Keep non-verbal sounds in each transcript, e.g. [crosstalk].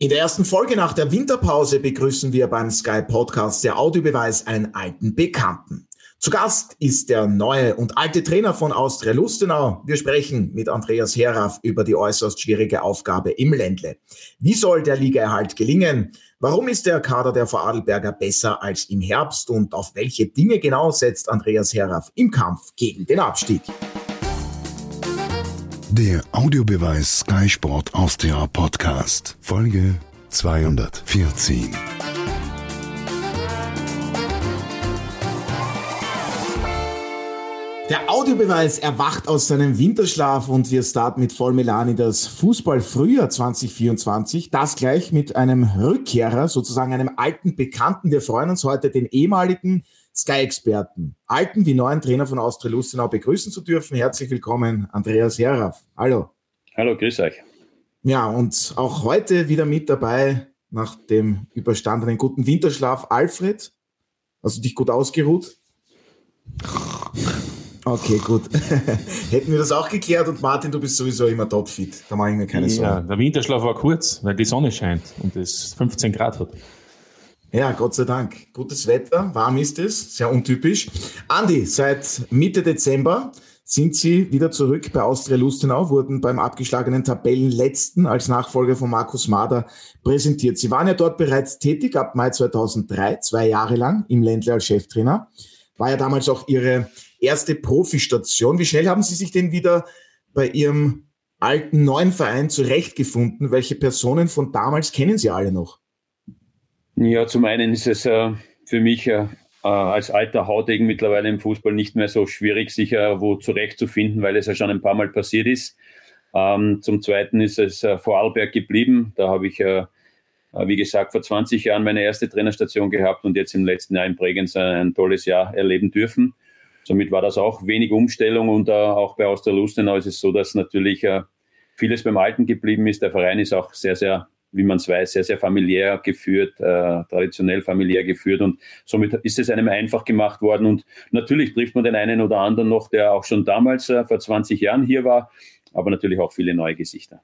In der ersten Folge nach der Winterpause begrüßen wir beim Sky Podcast der Audiobeweis einen alten Bekannten. Zu Gast ist der neue und alte Trainer von Austria Lustenau. Wir sprechen mit Andreas Heraff über die äußerst schwierige Aufgabe im Ländle. Wie soll der Ligaerhalt gelingen? Warum ist der Kader der Vorarlberger besser als im Herbst? Und auf welche Dinge genau setzt Andreas Heraff im Kampf gegen den Abstieg? Der Audiobeweis Sky Sport Austria Podcast, Folge 214. Der Audiobeweis erwacht aus seinem Winterschlaf und wir starten mit Vollmelani das Fußballfrühjahr 2024. Das gleich mit einem Rückkehrer, sozusagen einem alten Bekannten. Wir freuen uns heute, den ehemaligen Sky-Experten, alten wie neuen Trainer von Austria Lustenau begrüßen zu dürfen. Herzlich willkommen, Andreas Heraff. Hallo. Hallo, grüß euch. Ja, und auch heute wieder mit dabei, nach dem überstandenen guten Winterschlaf, Alfred. Hast du dich gut ausgeruht? Okay, gut. [laughs] Hätten wir das auch geklärt und Martin, du bist sowieso immer topfit. Da mache ich mir keine Sorgen. Ja, der Winterschlaf war kurz, weil die Sonne scheint und es 15 Grad hat. Ja, Gott sei Dank. Gutes Wetter, warm ist es, sehr untypisch. Andi, seit Mitte Dezember sind Sie wieder zurück bei Austria Lustenau, wurden beim abgeschlagenen Tabellenletzten als Nachfolger von Markus Mader präsentiert. Sie waren ja dort bereits tätig ab Mai 2003, zwei Jahre lang im Ländle als Cheftrainer. War ja damals auch Ihre erste Profistation. Wie schnell haben Sie sich denn wieder bei Ihrem alten neuen Verein zurechtgefunden? Welche Personen von damals kennen Sie alle noch? Ja, zum einen ist es äh, für mich äh, äh, als alter Hautegen mittlerweile im Fußball nicht mehr so schwierig, sich äh, wo zurechtzufinden, weil es ja schon ein paar Mal passiert ist. Ähm, zum Zweiten ist es äh, Vorarlberg geblieben. Da habe ich, äh, äh, wie gesagt, vor 20 Jahren meine erste Trainerstation gehabt und jetzt im letzten Jahr in Bregenz ein tolles Jahr erleben dürfen. Somit war das auch wenig Umstellung und auch bei Austerlustenau ist es so, dass natürlich vieles beim Alten geblieben ist. Der Verein ist auch sehr, sehr wie man es weiß, sehr, sehr familiär geführt, äh, traditionell familiär geführt und somit ist es einem einfach gemacht worden und natürlich trifft man den einen oder anderen noch, der auch schon damals äh, vor 20 Jahren hier war, aber natürlich auch viele neue Gesichter.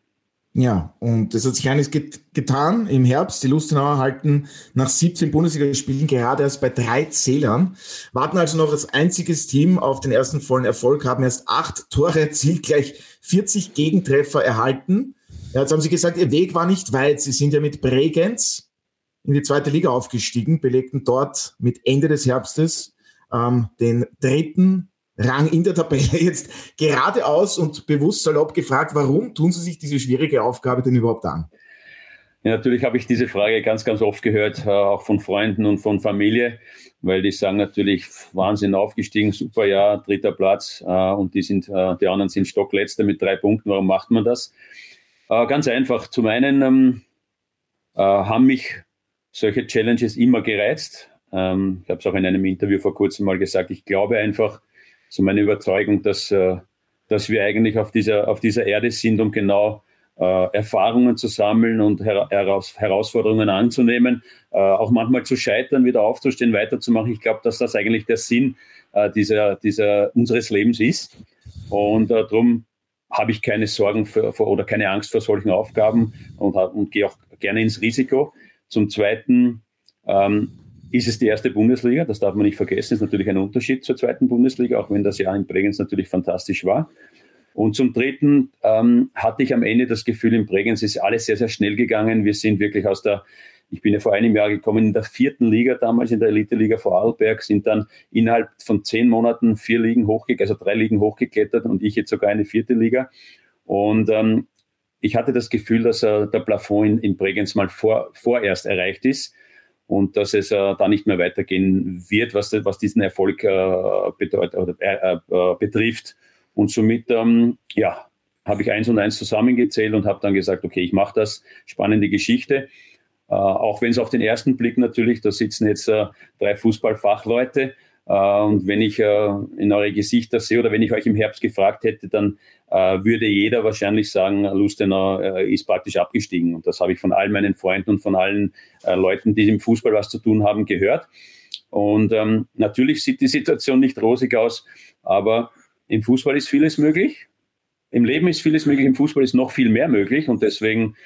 Ja, und es hat sich eines get getan im Herbst. Die Lustenauer halten nach 17 Bundesligaspielen gerade erst bei drei Zählern, warten also noch als einziges Team auf den ersten vollen Erfolg, haben erst acht Tore erzielt, gleich 40 Gegentreffer erhalten. Ja, jetzt haben Sie gesagt, Ihr Weg war nicht weit. Sie sind ja mit Bregenz in die zweite Liga aufgestiegen, belegten dort mit Ende des Herbstes ähm, den dritten Rang in der Tabelle. [laughs] Jetzt geradeaus und bewusst salopp gefragt, warum tun Sie sich diese schwierige Aufgabe denn überhaupt an? Ja, natürlich habe ich diese Frage ganz, ganz oft gehört, äh, auch von Freunden und von Familie, weil die sagen natürlich, Wahnsinn aufgestiegen, super Jahr, dritter Platz äh, und die sind, äh, die anderen sind Stockletzte mit drei Punkten, warum macht man das? Äh, ganz einfach. Zum einen ähm, äh, haben mich solche Challenges immer gereizt. Ähm, ich habe es auch in einem Interview vor kurzem mal gesagt. Ich glaube einfach, so meine Überzeugung, dass, äh, dass wir eigentlich auf dieser, auf dieser Erde sind, um genau äh, Erfahrungen zu sammeln und her heraus Herausforderungen anzunehmen, äh, auch manchmal zu scheitern, wieder aufzustehen, weiterzumachen. Ich glaube, dass das eigentlich der Sinn äh, dieser, dieser, unseres Lebens ist. Und darum habe ich keine Sorgen für, oder keine Angst vor solchen Aufgaben und, und gehe auch gerne ins Risiko. Zum Zweiten ähm, ist es die erste Bundesliga, das darf man nicht vergessen, ist natürlich ein Unterschied zur zweiten Bundesliga, auch wenn das Jahr in Bregenz natürlich fantastisch war. Und zum Dritten ähm, hatte ich am Ende das Gefühl, in Bregenz ist alles sehr, sehr schnell gegangen. Wir sind wirklich aus der ich bin ja vor einem Jahr gekommen in der vierten Liga damals, in der Elite-Liga Vorarlberg, sind dann innerhalb von zehn Monaten vier Ligen hochgeklettert, also drei Ligen hochgeklettert und ich jetzt sogar eine vierte Liga. Und ähm, ich hatte das Gefühl, dass äh, der Plafond in, in Bregenz mal vor, vorerst erreicht ist und dass es äh, da nicht mehr weitergehen wird, was, was diesen Erfolg äh, bedeutet, oder, äh, äh, betrifft. Und somit, ähm, ja, habe ich eins und eins zusammengezählt und habe dann gesagt, okay, ich mache das, spannende Geschichte. Äh, auch wenn es auf den ersten Blick natürlich, da sitzen jetzt äh, drei Fußballfachleute. Äh, und wenn ich in eure Gesichter sehe oder wenn ich euch im Herbst gefragt hätte, dann würde jeder wahrscheinlich sagen, Lustenau ist praktisch abgestiegen. Und das habe ich von all meinen Freunden und von allen Leuten, die im Fußball was zu tun haben, gehört. Und ähm, natürlich sieht die Situation nicht rosig aus, aber im Fußball ist vieles möglich. Im Leben ist vieles möglich, im Fußball ist noch viel mehr möglich. Und deswegen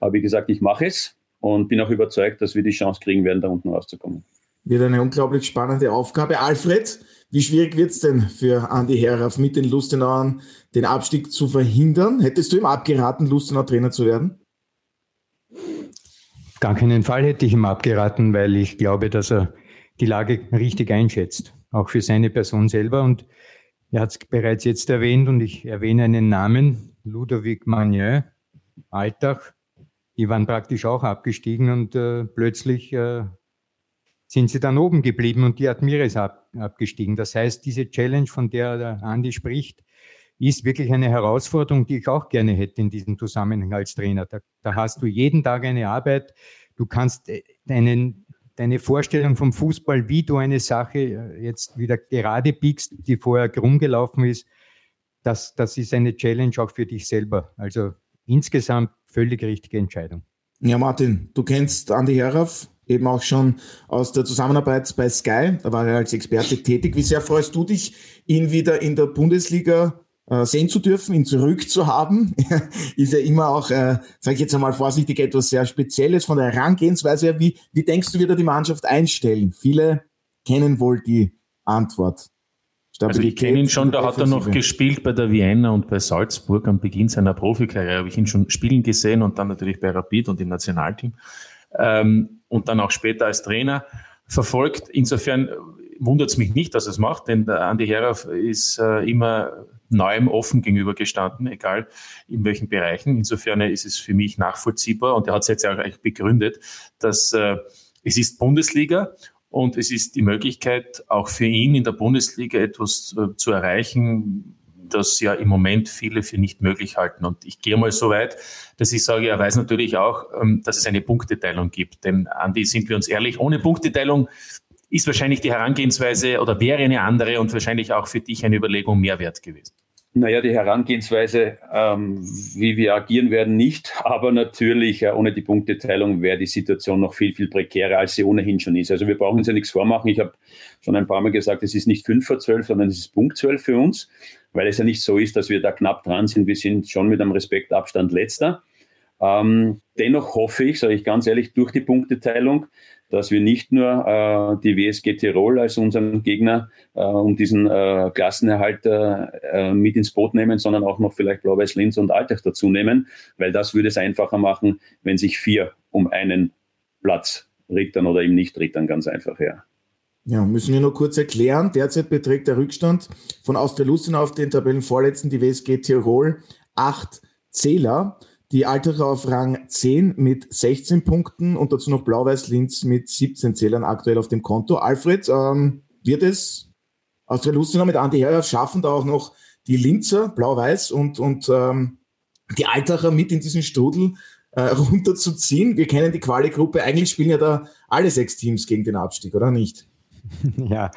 habe ich gesagt, ich mache es und bin auch überzeugt, dass wir die Chance kriegen werden, da unten rauszukommen. Wird eine unglaublich spannende Aufgabe. Alfred, wie schwierig wird es denn für Andi Herauf mit den Lustenauern den Abstieg zu verhindern? Hättest du ihm abgeraten, Lustenau Trainer zu werden? Gar keinen Fall hätte ich ihm abgeraten, weil ich glaube, dass er die Lage richtig einschätzt, auch für seine Person selber. Und er hat es bereits jetzt erwähnt und ich erwähne einen Namen, Ludovic Magnin, Alltag. Die waren praktisch auch abgestiegen und äh, plötzlich äh, sind sie dann oben geblieben und die Admira ist ab, abgestiegen. Das heißt, diese Challenge, von der der Andi spricht, ist wirklich eine Herausforderung, die ich auch gerne hätte in diesem Zusammenhang als Trainer. Da, da hast du jeden Tag eine Arbeit. Du kannst äh, deinen, deine Vorstellung vom Fußball, wie du eine Sache äh, jetzt wieder gerade biegst, die vorher krumm gelaufen ist, das, das ist eine Challenge auch für dich selber. Also insgesamt völlig richtige Entscheidung. Ja, Martin, du kennst Andi Herauf, eben auch schon aus der Zusammenarbeit bei Sky. Da war er als Experte tätig. Wie sehr freust du dich, ihn wieder in der Bundesliga äh, sehen zu dürfen, ihn zurückzuhaben? [laughs] ist ja immer auch, äh, sage ich jetzt einmal vorsichtig, etwas sehr Spezielles von der Herangehensweise. Wie, wie denkst du, wird er die Mannschaft einstellen? Viele kennen wohl die Antwort. Also ich kenne ihn schon, da hat er noch gespielt bei der Vienna und bei Salzburg am Beginn seiner Profikarriere. Habe ich ihn schon spielen gesehen und dann natürlich bei Rapid und im Nationalteam ähm, und dann auch später als Trainer verfolgt. Insofern wundert es mich nicht, dass er es macht, denn der Andi Herauf ist äh, immer neuem offen gegenübergestanden, egal in welchen Bereichen. Insofern ist es für mich nachvollziehbar und er hat es jetzt auch eigentlich begründet, dass äh, es ist Bundesliga und es ist die Möglichkeit, auch für ihn in der Bundesliga etwas äh, zu erreichen, das ja im Moment viele für nicht möglich halten. Und ich gehe mal so weit, dass ich sage, er weiß natürlich auch, ähm, dass es eine Punkteteilung gibt. Denn, Andi, sind wir uns ehrlich, ohne Punkteteilung ist wahrscheinlich die Herangehensweise oder wäre eine andere und wahrscheinlich auch für dich eine Überlegung mehr wert gewesen. Naja, die Herangehensweise, ähm, wie wir agieren werden, nicht. Aber natürlich, äh, ohne die Punkteteilung wäre die Situation noch viel, viel prekärer, als sie ohnehin schon ist. Also wir brauchen uns ja nichts vormachen. Ich habe schon ein paar Mal gesagt, es ist nicht 5 vor 12, sondern es ist Punkt 12 für uns weil es ja nicht so ist, dass wir da knapp dran sind. Wir sind schon mit einem Respektabstand letzter. Ähm, dennoch hoffe ich, sage ich ganz ehrlich, durch die Punkteteilung, dass wir nicht nur äh, die WSG Tirol als unseren Gegner äh, um diesen äh, Klassenerhalt mit ins Boot nehmen, sondern auch noch vielleicht Blau-Weiß Linz und Alltag dazu nehmen, weil das würde es einfacher machen, wenn sich vier um einen Platz rittern oder eben nicht rittern, ganz einfach, ja. Ja, müssen wir nur kurz erklären. Derzeit beträgt der Rückstand von Austria Lustenau auf den Tabellenvorletzten, die WSG Tirol, acht Zähler. Die Altacher auf Rang 10 mit 16 Punkten und dazu noch Blau-Weiß Linz mit 17 Zählern aktuell auf dem Konto. Alfred, ähm, wird es Austria Lustenau mit Andi Herr schaffen, da auch noch die Linzer, Blau-Weiß und, und ähm, die Altacher mit in diesen Strudel äh, [laughs] runterzuziehen? Wir kennen die Quali-Gruppe. Eigentlich spielen ja da alle sechs Teams gegen den Abstieg, oder nicht? [laughs] Ja,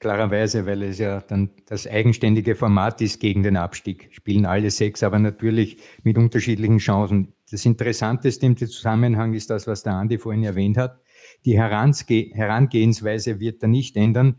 klarerweise, weil es ja dann das eigenständige Format ist gegen den Abstieg. Spielen alle sechs, aber natürlich mit unterschiedlichen Chancen. Das Interessanteste im Zusammenhang ist das, was der Andi vorhin erwähnt hat. Die Herangehensweise wird er nicht ändern,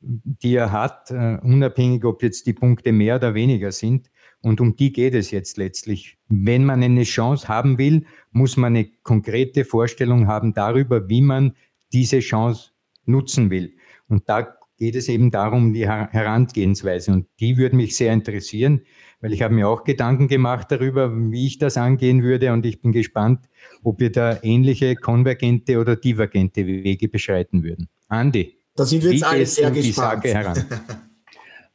die er hat, uh, unabhängig, ob jetzt die Punkte mehr oder weniger sind. Und um die geht es jetzt letztlich. Wenn man eine Chance haben will, muss man eine konkrete Vorstellung haben darüber, wie man diese Chance nutzen will. Und da geht es eben darum, die Herangehensweise. Und die würde mich sehr interessieren, weil ich habe mir auch Gedanken gemacht darüber, wie ich das angehen würde. Und ich bin gespannt, ob wir da ähnliche konvergente oder divergente Wege beschreiten würden. Andi. Da sind wir jetzt alle sehr gespannt. Die Sage heran?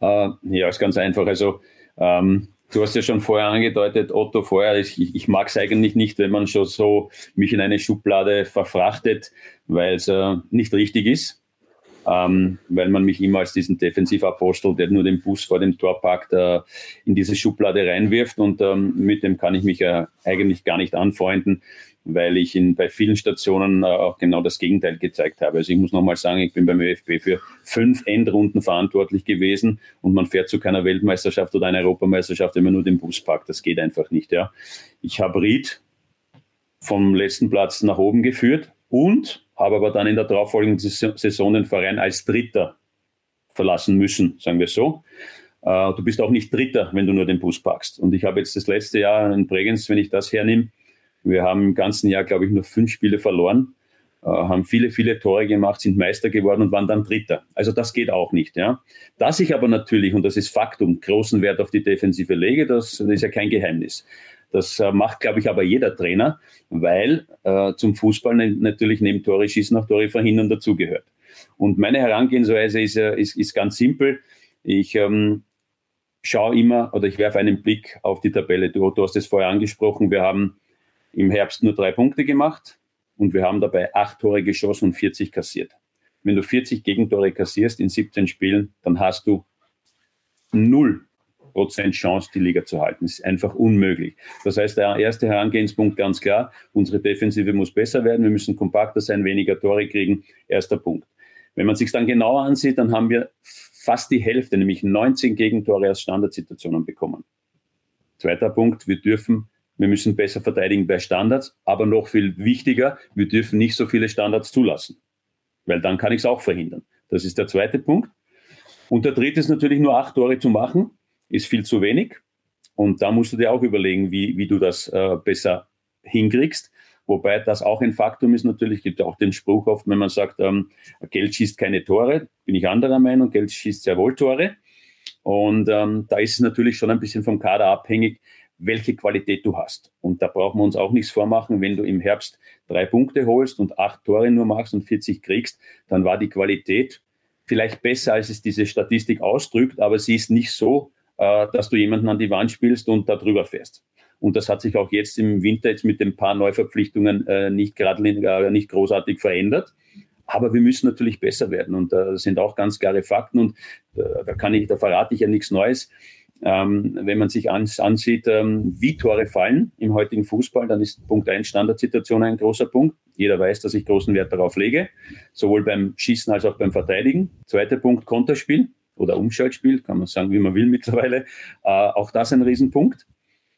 uh, [laughs] ja, ist ganz einfach. Also ähm, Du hast ja schon vorher angedeutet, Otto, vorher, ich, ich mag es eigentlich nicht, wenn man schon so mich in eine Schublade verfrachtet, weil es äh, nicht richtig ist. Ähm, weil man mich immer als diesen Defensivapostel, der nur den Bus vor dem Tor parkt, äh, in diese Schublade reinwirft und ähm, mit dem kann ich mich äh, eigentlich gar nicht anfreunden weil ich in, bei vielen Stationen äh, auch genau das Gegenteil gezeigt habe. Also ich muss nochmal sagen, ich bin beim ÖFB für fünf Endrunden verantwortlich gewesen und man fährt zu keiner Weltmeisterschaft oder einer Europameisterschaft, wenn man nur den Bus packt. Das geht einfach nicht. Ja. Ich habe Ried vom letzten Platz nach oben geführt und habe aber dann in der darauffolgenden Saison den Verein als Dritter verlassen müssen, sagen wir so. Äh, du bist auch nicht Dritter, wenn du nur den Bus packst. Und ich habe jetzt das letzte Jahr in Bregenz, wenn ich das hernehme, wir haben im ganzen Jahr, glaube ich, nur fünf Spiele verloren, äh, haben viele, viele Tore gemacht, sind Meister geworden und waren dann Dritter. Also das geht auch nicht. Ja. Dass ich aber natürlich, und das ist Faktum, großen Wert auf die Defensive lege, das, das ist ja kein Geheimnis. Das äh, macht, glaube ich, aber jeder Trainer, weil äh, zum Fußball natürlich neben Tore schießen auch Tore verhindern dazugehört. Und meine Herangehensweise ist, ist, ist ganz simpel. Ich ähm, schaue immer oder ich werfe einen Blick auf die Tabelle. Du, du hast es vorher angesprochen, wir haben im Herbst nur drei Punkte gemacht und wir haben dabei acht Tore geschossen und 40 kassiert. Wenn du 40 Gegentore kassierst in 17 Spielen, dann hast du null Prozent Chance, die Liga zu halten. Das ist einfach unmöglich. Das heißt, der erste Herangehenspunkt ganz klar, unsere Defensive muss besser werden, wir müssen kompakter sein, weniger Tore kriegen. Erster Punkt. Wenn man sich dann genauer ansieht, dann haben wir fast die Hälfte, nämlich 19 Gegentore aus Standardsituationen bekommen. Zweiter Punkt, wir dürfen, wir müssen besser verteidigen bei Standards, aber noch viel wichtiger, wir dürfen nicht so viele Standards zulassen, weil dann kann ich es auch verhindern. Das ist der zweite Punkt. Und der dritte ist natürlich nur acht Tore zu machen, ist viel zu wenig. Und da musst du dir auch überlegen, wie, wie du das äh, besser hinkriegst. Wobei das auch ein Faktum ist natürlich, gibt auch den Spruch oft, wenn man sagt, ähm, Geld schießt keine Tore, bin ich anderer Meinung, Geld schießt sehr wohl Tore. Und ähm, da ist es natürlich schon ein bisschen vom Kader abhängig, welche Qualität du hast. Und da brauchen wir uns auch nichts vormachen, wenn du im Herbst drei Punkte holst und acht Tore nur machst und 40 kriegst, dann war die Qualität vielleicht besser, als es diese Statistik ausdrückt, aber sie ist nicht so, äh, dass du jemanden an die Wand spielst und da drüber fährst. Und das hat sich auch jetzt im Winter jetzt mit den paar Neuverpflichtungen äh, nicht gerade äh, nicht großartig verändert. Aber wir müssen natürlich besser werden. Und das sind auch ganz klare Fakten. Und da kann ich, da verrate ich ja nichts Neues. Ähm, wenn man sich ans, ansieht, ähm, wie Tore fallen im heutigen Fußball, dann ist Punkt 1 Standardsituation ein großer Punkt. Jeder weiß, dass ich großen Wert darauf lege, sowohl beim Schießen als auch beim Verteidigen. Zweiter Punkt Konterspiel oder Umschaltspiel, kann man sagen, wie man will mittlerweile. Äh, auch das ein Riesenpunkt.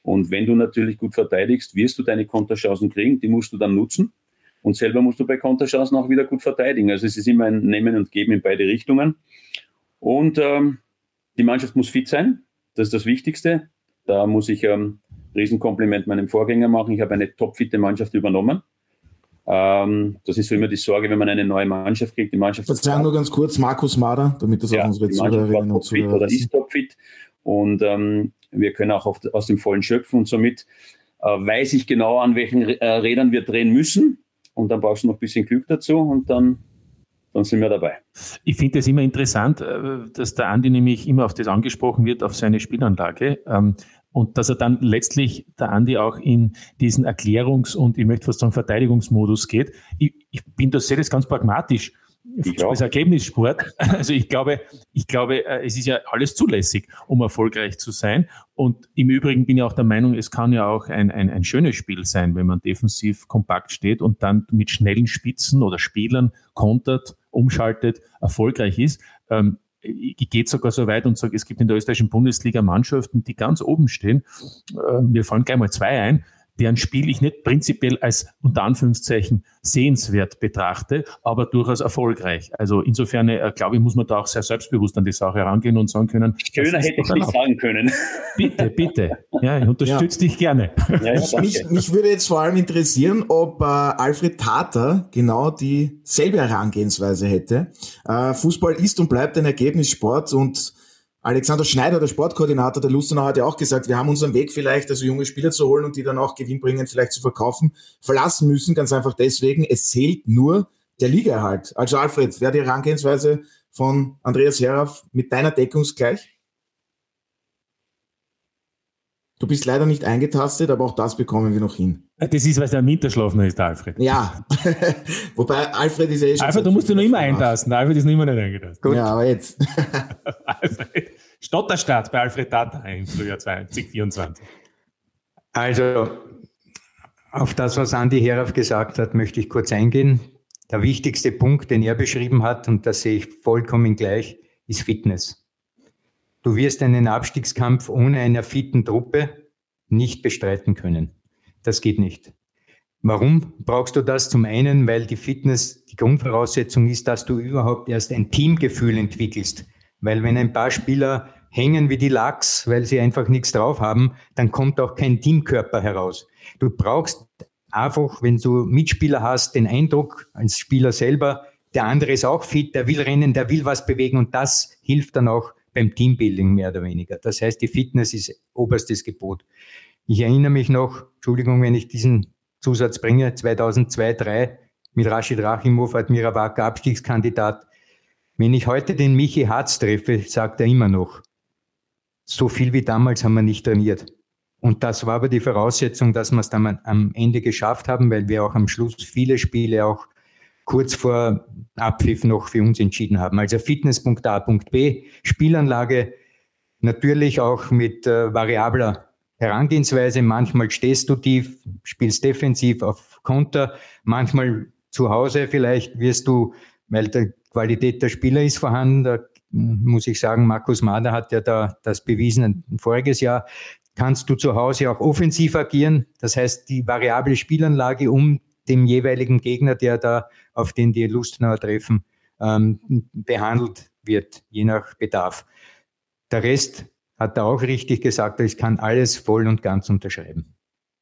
Und wenn du natürlich gut verteidigst, wirst du deine Konterchancen kriegen, die musst du dann nutzen. Und selber musst du bei Konterchancen auch wieder gut verteidigen. Also es ist immer ein Nehmen und Geben in beide Richtungen. Und ähm, die Mannschaft muss fit sein. Das ist das Wichtigste. Da muss ich ähm, Riesenkompliment meinem Vorgänger machen. Ich habe eine topfitte Mannschaft übernommen. Ähm, das ist so immer die Sorge, wenn man eine neue Mannschaft kriegt. Die Mannschaft Verzeihung nur ganz kurz, Markus Mader, damit das ja, auch unsere Zuhörerinnen und Zuhörer oder ist topfit. Und ähm, wir können auch auf, aus dem Vollen schöpfen und somit äh, weiß ich genau, an welchen äh, Rädern wir drehen müssen. Und dann brauchst du noch ein bisschen Glück dazu und dann, dann sind wir dabei. Ich finde es immer interessant, äh, dass der Andi nämlich immer auf das angesprochen wird, auf seine Spielanlage. Ähm, und dass er dann letztlich, der Andi, auch in diesen Erklärungs- und ich möchte fast sagen Verteidigungsmodus geht. Ich, ich bin da sehe das ganz pragmatisch. Fußball ist Ergebnissport. [laughs] Also ich glaube, ich glaube, äh, es ist ja alles zulässig, um erfolgreich zu sein. Und im Übrigen bin ich auch der Meinung, es kann ja auch ein, ein, ein schönes Spiel sein, wenn man defensiv kompakt steht und dann mit schnellen Spitzen oder Spielern kontert, umschaltet, erfolgreich ist. Ähm, ich gehe sogar so weit und sage, es gibt in der österreichischen Bundesliga Mannschaften, die ganz oben stehen. Äh, mir fallen gleich mal zwei ein deren Spiel ich nicht prinzipiell als unter Anführungszeichen sehenswert betrachte, aber durchaus erfolgreich. Also insofern, äh, glaube ich, muss man da auch sehr selbstbewusst an die Sache herangehen und sagen können. Schöner hätte ich nicht sagen können. [laughs] Bitte, bitte. Ja, ich unterstütze ja. dich gerne. Ja, ja, mich, mich, würde jetzt vor allem interessieren, ob äh, Alfred Tata genau dieselbe Herangehensweise hätte. Äh, Fußball ist und bleibt ein Ergebnissport und Alexander Schneider, der Sportkoordinator der Lustenau, hat ja auch gesagt, wir haben unseren Weg vielleicht, also junge Spieler zu holen und die dann auch gewinnbringend vielleicht zu verkaufen, verlassen müssen, ganz einfach deswegen, es zählt nur der Ligaerhalt. Also Alfred, wäre die Herangehensweise von Andreas Herauf mit deiner Deckungsgleich? Du bist leider nicht eingetastet, aber auch das bekommen wir noch hin. Das ist, weil der Winterschlafner ist, der Alfred. Ja. [laughs] Wobei Alfred ist ja eh schon. Alfred, du musst dich noch immer eintasten. Alfred ist noch immer nicht eingetastet. Gut. Ja, aber jetzt. [laughs] Alfred. Stotterstart bei Alfred Tata im Frühjahr 2024. Also, auf das, was Andi Herauf gesagt hat, möchte ich kurz eingehen. Der wichtigste Punkt, den er beschrieben hat, und das sehe ich vollkommen gleich, ist Fitness. Du wirst einen Abstiegskampf ohne einer fitten Truppe nicht bestreiten können. Das geht nicht. Warum brauchst du das? Zum einen, weil die Fitness die Grundvoraussetzung ist, dass du überhaupt erst ein Teamgefühl entwickelst. Weil wenn ein paar Spieler hängen wie die Lachs, weil sie einfach nichts drauf haben, dann kommt auch kein Teamkörper heraus. Du brauchst einfach, wenn du Mitspieler hast, den Eindruck als Spieler selber, der andere ist auch fit, der will rennen, der will was bewegen und das hilft dann auch beim Teambuilding mehr oder weniger. Das heißt, die Fitness ist oberstes Gebot. Ich erinnere mich noch, Entschuldigung, wenn ich diesen Zusatz bringe, 2002, 2003 mit Rashid Rachimov, Admira Wacker, Abstiegskandidat. Wenn ich heute den Michi Harz treffe, sagt er immer noch, so viel wie damals haben wir nicht trainiert. Und das war aber die Voraussetzung, dass wir es dann am Ende geschafft haben, weil wir auch am Schluss viele Spiele auch kurz vor Abpfiff noch für uns entschieden haben. Also Fitnesspunkt A, Punkt B, Spielanlage natürlich auch mit äh, variabler Herangehensweise. Manchmal stehst du tief, spielst defensiv auf Konter, manchmal zu Hause vielleicht wirst du, weil die Qualität der Spieler ist vorhanden, da muss ich sagen, Markus Mader hat ja da das bewiesen voriges Jahr, kannst du zu Hause auch offensiv agieren. Das heißt, die variable Spielanlage um dem jeweiligen Gegner, der da auf den die Lustenauer treffen, ähm, behandelt wird, je nach Bedarf. Der Rest hat er auch richtig gesagt, ich kann alles voll und ganz unterschreiben.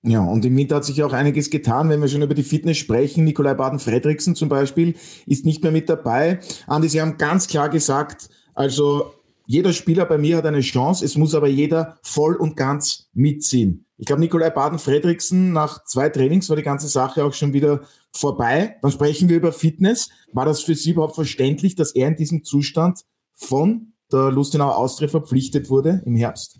Ja, und im Winter hat sich auch einiges getan, wenn wir schon über die Fitness sprechen. Nikolai Baden-Fredriksen zum Beispiel ist nicht mehr mit dabei. Andi, Sie haben ganz klar gesagt, also jeder Spieler bei mir hat eine Chance, es muss aber jeder voll und ganz mitziehen. Ich glaube, Nikolai Baden-Fredriksen, nach zwei Trainings war die ganze Sache auch schon wieder vorbei. Dann sprechen wir über Fitness. War das für Sie überhaupt verständlich, dass er in diesem Zustand von der Lustenauer Austria verpflichtet wurde im Herbst?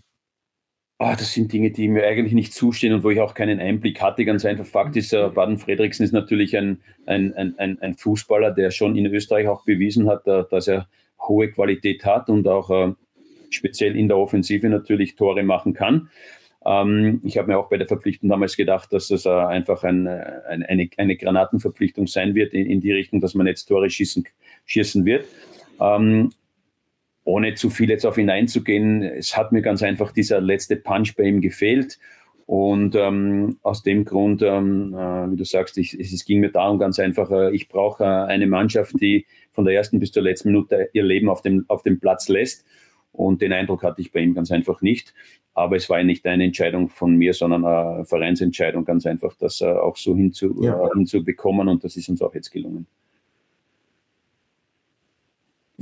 Oh, das sind Dinge, die mir eigentlich nicht zustehen und wo ich auch keinen Einblick hatte. Ganz einfach Fakt ist, äh, Baden Fredriksen ist natürlich ein, ein, ein, ein Fußballer, der schon in Österreich auch bewiesen hat, äh, dass er hohe Qualität hat und auch äh, speziell in der Offensive natürlich Tore machen kann. Ähm, ich habe mir auch bei der Verpflichtung damals gedacht, dass das einfach ein, ein, eine, eine Granatenverpflichtung sein wird in, in, die Richtung, dass man jetzt Tore schießen, schießen wird. Ähm, ohne zu viel jetzt auf ihn einzugehen, es hat mir ganz einfach dieser letzte Punch bei ihm gefehlt. Und ähm, aus dem Grund, ähm, äh, wie du sagst, ich, es, ging mir darum ganz einfach, äh, ich brauche äh, eine Mannschaft, die von der ersten bis zur letzten Minute ihr Leben auf dem, auf dem Platz lässt. Und den Eindruck hatte ich bei ihm ganz einfach nicht. Aber es war ja nicht eine Entscheidung von mir, sondern eine Vereinsentscheidung, ganz einfach, das äh, auch so hinzu, ja. äh, hinzubekommen. Und das ist uns auch jetzt gelungen.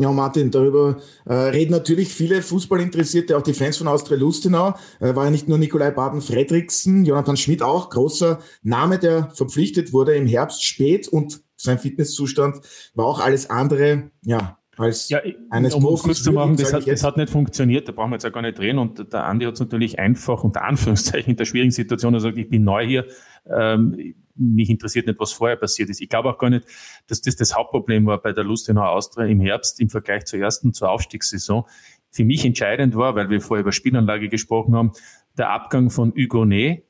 Ja, Martin, darüber äh, reden natürlich viele Fußballinteressierte, auch die Fans von Austria Lustenau. Äh, war ja nicht nur Nikolai Baden-Fredriksen, Jonathan Schmidt auch, großer Name, der verpflichtet wurde im Herbst spät und sein Fitnesszustand war auch alles andere, ja, als ja, eines um Profis. Kurz zu machen, das hat, das hat nicht funktioniert, da brauchen wir jetzt ja gar nicht reden. Und der Andi hat es natürlich einfach unter Anführungszeichen in der schwierigen Situation, er sagt, ich bin neu hier, ähm, mich interessiert nicht, was vorher passiert ist. Ich glaube auch gar nicht, dass das das Hauptproblem war bei der Lustenau Austria im Herbst im Vergleich zur ersten, zur Aufstiegssaison. Für mich entscheidend war, weil wir vorher über Spielanlage gesprochen haben, der Abgang von Hugonet,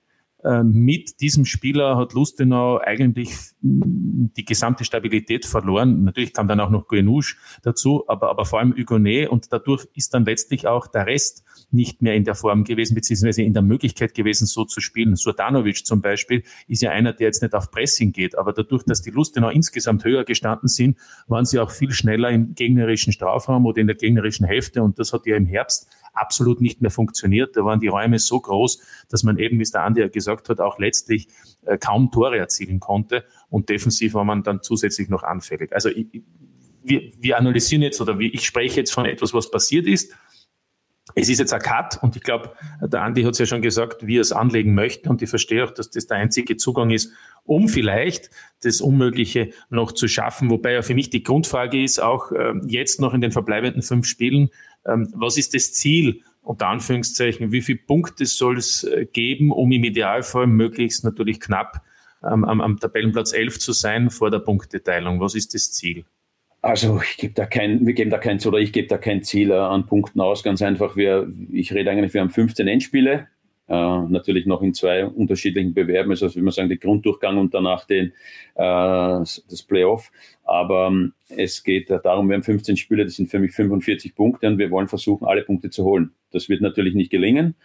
mit diesem Spieler hat Lustenau eigentlich die gesamte Stabilität verloren. Natürlich kam dann auch noch Guenouche dazu, aber, aber vor allem Hugonet und dadurch ist dann letztlich auch der Rest nicht mehr in der Form gewesen, beziehungsweise in der Möglichkeit gewesen, so zu spielen. Surdanovic zum Beispiel ist ja einer, der jetzt nicht auf Pressing geht, aber dadurch, dass die Lustenau insgesamt höher gestanden sind, waren sie auch viel schneller im gegnerischen Strafraum oder in der gegnerischen Hälfte und das hat ja im Herbst absolut nicht mehr funktioniert. Da waren die Räume so groß, dass man eben, wie es der Andi ja gesagt hat, auch letztlich äh, kaum Tore erzielen konnte. Und defensiv war man dann zusätzlich noch anfällig. Also ich, wir, wir analysieren jetzt oder ich spreche jetzt von etwas, was passiert ist. Es ist jetzt ein Cut und ich glaube, der Andi hat es ja schon gesagt, wie er es anlegen möchte und ich verstehe auch, dass das der einzige Zugang ist, um vielleicht das Unmögliche noch zu schaffen. Wobei ja für mich die Grundfrage ist, auch äh, jetzt noch in den verbleibenden fünf Spielen, ähm, was ist das Ziel? Unter Anführungszeichen, wie viele Punkte soll es äh, geben, um im Idealfall möglichst natürlich knapp ähm, am, am Tabellenplatz 11 zu sein vor der Punkteteilung? Was ist das Ziel? Also ich gebe da kein, wir geben da kein oder ich gebe da kein Ziel äh, an Punkten aus. Ganz einfach, wir, ich rede eigentlich, wir haben 15 Endspiele, natürlich noch in zwei unterschiedlichen Bewerben, also wie man sagen, der Grunddurchgang und danach den, äh, das Playoff. Aber ähm, es geht darum, wir haben 15 Spiele, das sind für mich 45 Punkte und wir wollen versuchen, alle Punkte zu holen. Das wird natürlich nicht gelingen.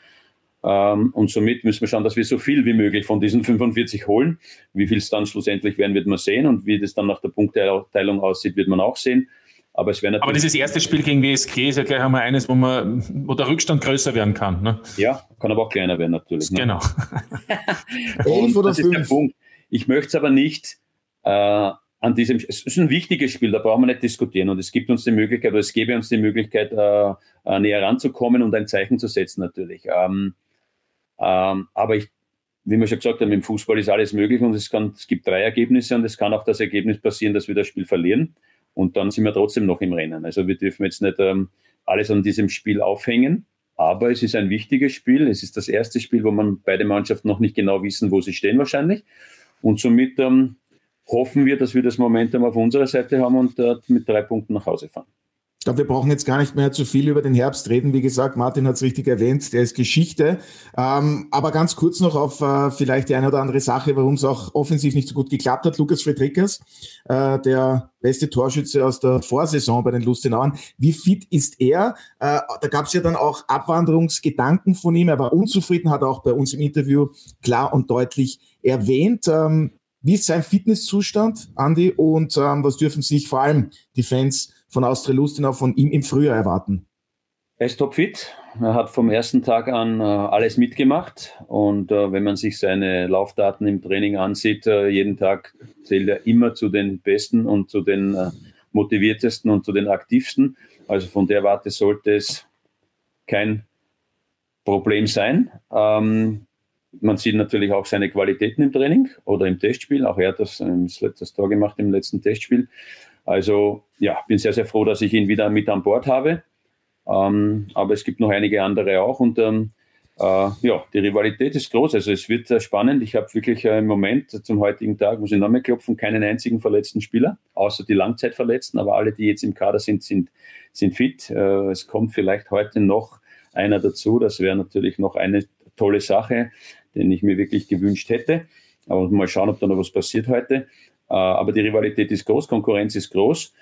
Ähm, und somit müssen wir schauen, dass wir so viel wie möglich von diesen 45 holen. Wie viel es dann schlussendlich werden, wird man sehen. Und wie das dann nach der Punkteteilung aussieht, wird man auch sehen. Aber es wäre natürlich. Aber dieses erste Spiel gegen WSG ist ja gleich einmal eines, wo man, wo der Rückstand größer werden kann. Ne? Ja, kann aber auch kleiner werden natürlich. Ne? Genau. [laughs] Und das ist der Punkt. Ich möchte es aber nicht äh, an diesem. Es ist ein wichtiges Spiel, da brauchen wir nicht diskutieren. Und es gibt uns die Möglichkeit, oder es gäbe uns die Möglichkeit, äh, äh, näher ranzukommen und ein Zeichen zu setzen natürlich. Ähm, ähm, aber ich wie wir schon gesagt haben, im Fußball ist alles möglich und es, kann, es gibt drei Ergebnisse und es kann auch das Ergebnis passieren, dass wir das Spiel verlieren und dann sind wir trotzdem noch im Rennen. Also wir dürfen jetzt nicht ähm, alles an diesem Spiel aufhängen, aber es ist ein wichtiges Spiel. Es ist das erste Spiel, wo man beide Mannschaften noch nicht genau wissen, wo sie stehen wahrscheinlich und somit ähm, hoffen wir, dass wir das Momentum auf unserer Seite haben und äh, mit drei Punkten nach Hause fahren glaube, wir brauchen jetzt gar nicht mehr zu viel über den Herbst reden. Wie gesagt, Martin hat es richtig erwähnt, der ist Geschichte. Ähm, aber ganz kurz noch auf äh, vielleicht die eine oder andere Sache, warum es auch offensiv nicht so gut geklappt hat. Lukas Friedrichs, äh, der beste Torschütze aus der Vorsaison bei den Lustenauern. Wie fit ist er? Äh, da gab es ja dann auch Abwanderungsgedanken von ihm. Er war unzufrieden, hat er auch bei uns im Interview klar und deutlich erwähnt. Ähm, wie ist sein Fitnesszustand, Andi? Und ähm, was dürfen sich vor allem die Fans von Austria Lustenau von ihm im Frühjahr erwarten? Er ist topfit. Er hat vom ersten Tag an äh, alles mitgemacht. Und äh, wenn man sich seine Laufdaten im Training ansieht, äh, jeden Tag zählt er immer zu den Besten und zu den äh, motiviertesten und zu den aktivsten. Also von der Warte sollte es kein Problem sein. Ähm, man sieht natürlich auch seine Qualitäten im Training oder im Testspiel. Auch er hat das, ähm, das Tor gemacht im letzten Testspiel. Also ja, bin sehr, sehr froh, dass ich ihn wieder mit an Bord habe. Ähm, aber es gibt noch einige andere auch und ähm, äh, ja, die Rivalität ist groß. Also es wird äh, spannend. Ich habe wirklich äh, im Moment zum heutigen Tag, muss ich nochmal klopfen, keinen einzigen verletzten Spieler, außer die Langzeitverletzten. Aber alle, die jetzt im Kader sind, sind, sind fit. Äh, es kommt vielleicht heute noch einer dazu. Das wäre natürlich noch eine tolle Sache, den ich mir wirklich gewünscht hätte. Aber mal schauen, ob da noch was passiert heute. Äh, aber die Rivalität ist groß, Konkurrenz ist groß.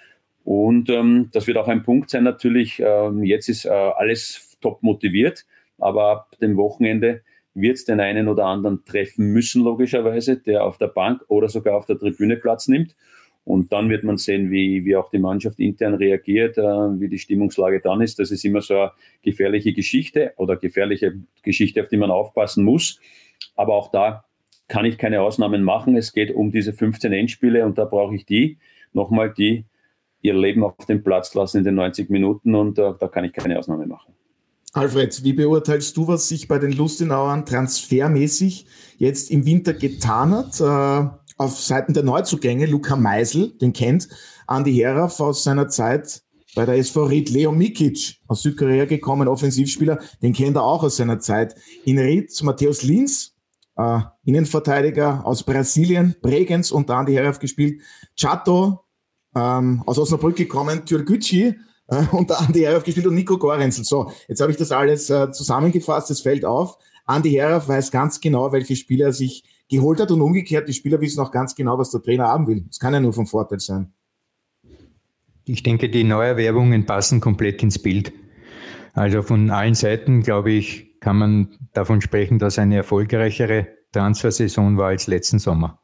Und ähm, das wird auch ein Punkt sein natürlich. Ähm, jetzt ist äh, alles top motiviert, aber ab dem Wochenende wird es den einen oder anderen treffen müssen, logischerweise, der auf der Bank oder sogar auf der Tribüne Platz nimmt. Und dann wird man sehen, wie, wie auch die Mannschaft intern reagiert, äh, wie die Stimmungslage dann ist. Das ist immer so eine gefährliche Geschichte oder gefährliche Geschichte, auf die man aufpassen muss. Aber auch da kann ich keine Ausnahmen machen. Es geht um diese 15 Endspiele und da brauche ich die, nochmal, die ihr Leben auf den Platz lassen in den 90 Minuten und uh, da kann ich keine Ausnahme machen. Alfred, wie beurteilst du, was sich bei den Lustenauern transfermäßig jetzt im Winter getan hat? Äh, auf Seiten der Neuzugänge, Luca Meisel, den kennt Andi Heraf aus seiner Zeit bei der SV Ried, Leo Mikic aus Südkorea gekommen, Offensivspieler, den kennt er auch aus seiner Zeit in Ried, Matthäus Linz, äh, Innenverteidiger aus Brasilien, Bregenz unter Andi Heraf gespielt, Chato ähm, aus Osnabrück gekommen, Türkgücü äh, unter Andi Heraf gespielt und Nico Gorenzel. So, jetzt habe ich das alles äh, zusammengefasst, es fällt auf. Andi Heraf weiß ganz genau, welche Spieler er sich geholt hat und umgekehrt, die Spieler wissen auch ganz genau, was der Trainer haben will. Das kann ja nur vom Vorteil sein. Ich denke, die Neuerwerbungen passen komplett ins Bild. Also von allen Seiten, glaube ich, kann man davon sprechen, dass eine erfolgreichere Transfersaison war als letzten Sommer.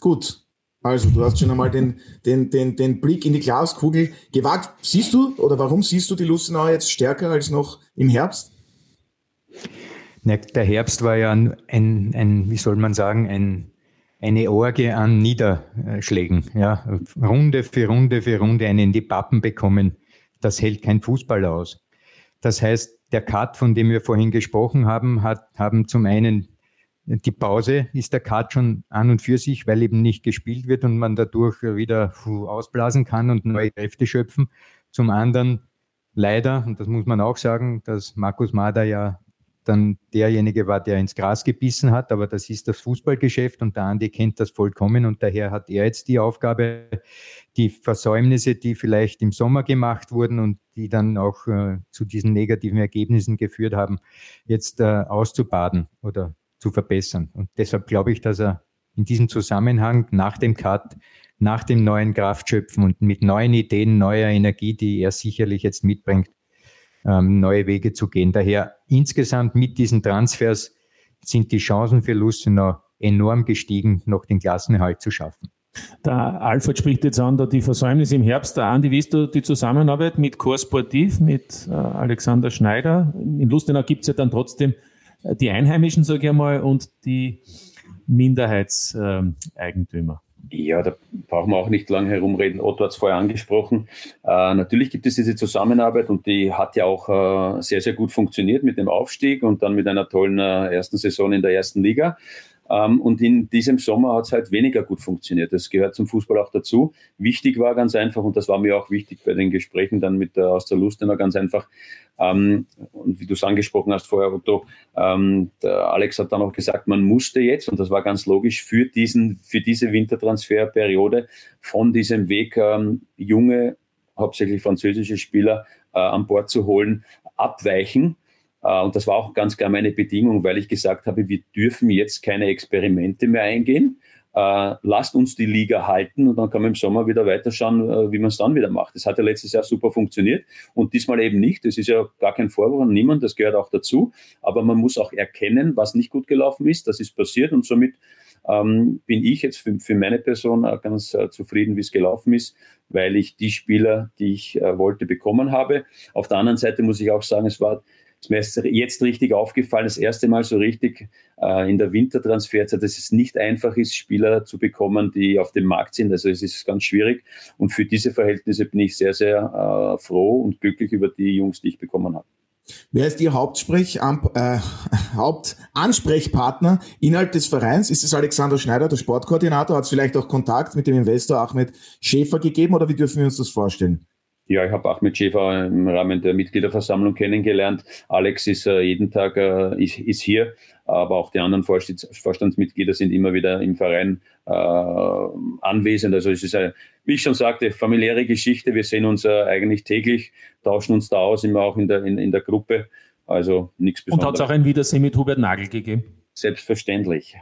Gut. Also, du hast schon einmal den, den, den, den Blick in die Glaskugel gewagt. Siehst du oder warum siehst du die Lustenau jetzt stärker als noch im Herbst? Der Herbst war ja ein, ein, ein wie soll man sagen, ein, eine Orgie an Niederschlägen. Ja, Runde für Runde für Runde einen in die Pappen bekommen. Das hält kein Fußballer aus. Das heißt, der Cut, von dem wir vorhin gesprochen haben, hat, haben zum einen die Pause ist der Cut schon an und für sich, weil eben nicht gespielt wird und man dadurch wieder ausblasen kann und neue Kräfte schöpfen. Zum anderen leider, und das muss man auch sagen, dass Markus Mader ja dann derjenige war, der ins Gras gebissen hat, aber das ist das Fußballgeschäft und der Andi kennt das vollkommen und daher hat er jetzt die Aufgabe, die Versäumnisse, die vielleicht im Sommer gemacht wurden und die dann auch äh, zu diesen negativen Ergebnissen geführt haben, jetzt äh, auszubaden oder zu verbessern. Und deshalb glaube ich, dass er in diesem Zusammenhang nach dem Cut, nach dem neuen Kraftschöpfen und mit neuen Ideen, neuer Energie, die er sicherlich jetzt mitbringt, ähm, neue Wege zu gehen. Daher insgesamt mit diesen Transfers sind die Chancen für Lustenau enorm gestiegen, noch den Klassenerhalt zu schaffen. Der Alfred spricht jetzt an, da die Versäumnisse im Herbst. Andi, wie ist du die Zusammenarbeit mit Core Sportiv, mit äh, Alexander Schneider? In Lustenau gibt es ja dann trotzdem äh, die Einheimischen, sage ich einmal, und die Minderheitseigentümer. Ja, da brauchen wir auch nicht lange herumreden. Otto hat es vorher angesprochen. Äh, natürlich gibt es diese Zusammenarbeit und die hat ja auch äh, sehr, sehr gut funktioniert mit dem Aufstieg und dann mit einer tollen äh, ersten Saison in der ersten Liga. Ähm, und in diesem Sommer hat es halt weniger gut funktioniert. Das gehört zum Fußball auch dazu. Wichtig war ganz einfach, und das war mir auch wichtig bei den Gesprächen dann mit der aus der ganz einfach, ähm, und wie du es angesprochen hast vorher, Otto, ähm, der Alex hat dann auch gesagt, man musste jetzt, und das war ganz logisch, für, diesen, für diese Wintertransferperiode von diesem Weg ähm, junge, hauptsächlich französische Spieler äh, an Bord zu holen, abweichen und das war auch ganz klar meine Bedingung, weil ich gesagt habe, wir dürfen jetzt keine Experimente mehr eingehen. Äh, lasst uns die Liga halten und dann kann man im Sommer wieder weiterschauen, äh, wie man es dann wieder macht. Das hat ja letztes Jahr super funktioniert und diesmal eben nicht. Das ist ja gar kein Vorwurf an niemand, das gehört auch dazu. Aber man muss auch erkennen, was nicht gut gelaufen ist. Das ist passiert und somit ähm, bin ich jetzt für, für meine Person ganz äh, zufrieden, wie es gelaufen ist, weil ich die Spieler, die ich äh, wollte, bekommen habe. Auf der anderen Seite muss ich auch sagen, es war ist mir jetzt richtig aufgefallen, das erste Mal so richtig äh, in der Wintertransferzeit, dass es nicht einfach ist, Spieler zu bekommen, die auf dem Markt sind. Also es ist ganz schwierig. Und für diese Verhältnisse bin ich sehr, sehr äh, froh und glücklich über die Jungs, die ich bekommen habe. Wer ist Ihr äh, [laughs] Hauptansprechpartner innerhalb des Vereins? Ist es Alexander Schneider, der Sportkoordinator? Hat es vielleicht auch Kontakt mit dem Investor Ahmed Schäfer gegeben oder wie dürfen wir uns das vorstellen? Ja, ich habe Ahmed Schäfer im Rahmen der Mitgliederversammlung kennengelernt. Alex ist äh, jeden Tag äh, ist, ist hier, aber auch die anderen Vorstandsmitglieder sind immer wieder im Verein äh, anwesend. Also es ist, eine, wie ich schon sagte, familiäre Geschichte. Wir sehen uns äh, eigentlich täglich, tauschen uns da aus, immer auch in der, in, in der Gruppe. Also nichts Besonderes. Und hat es auch ein Wiedersehen mit Hubert Nagel gegeben? Selbstverständlich.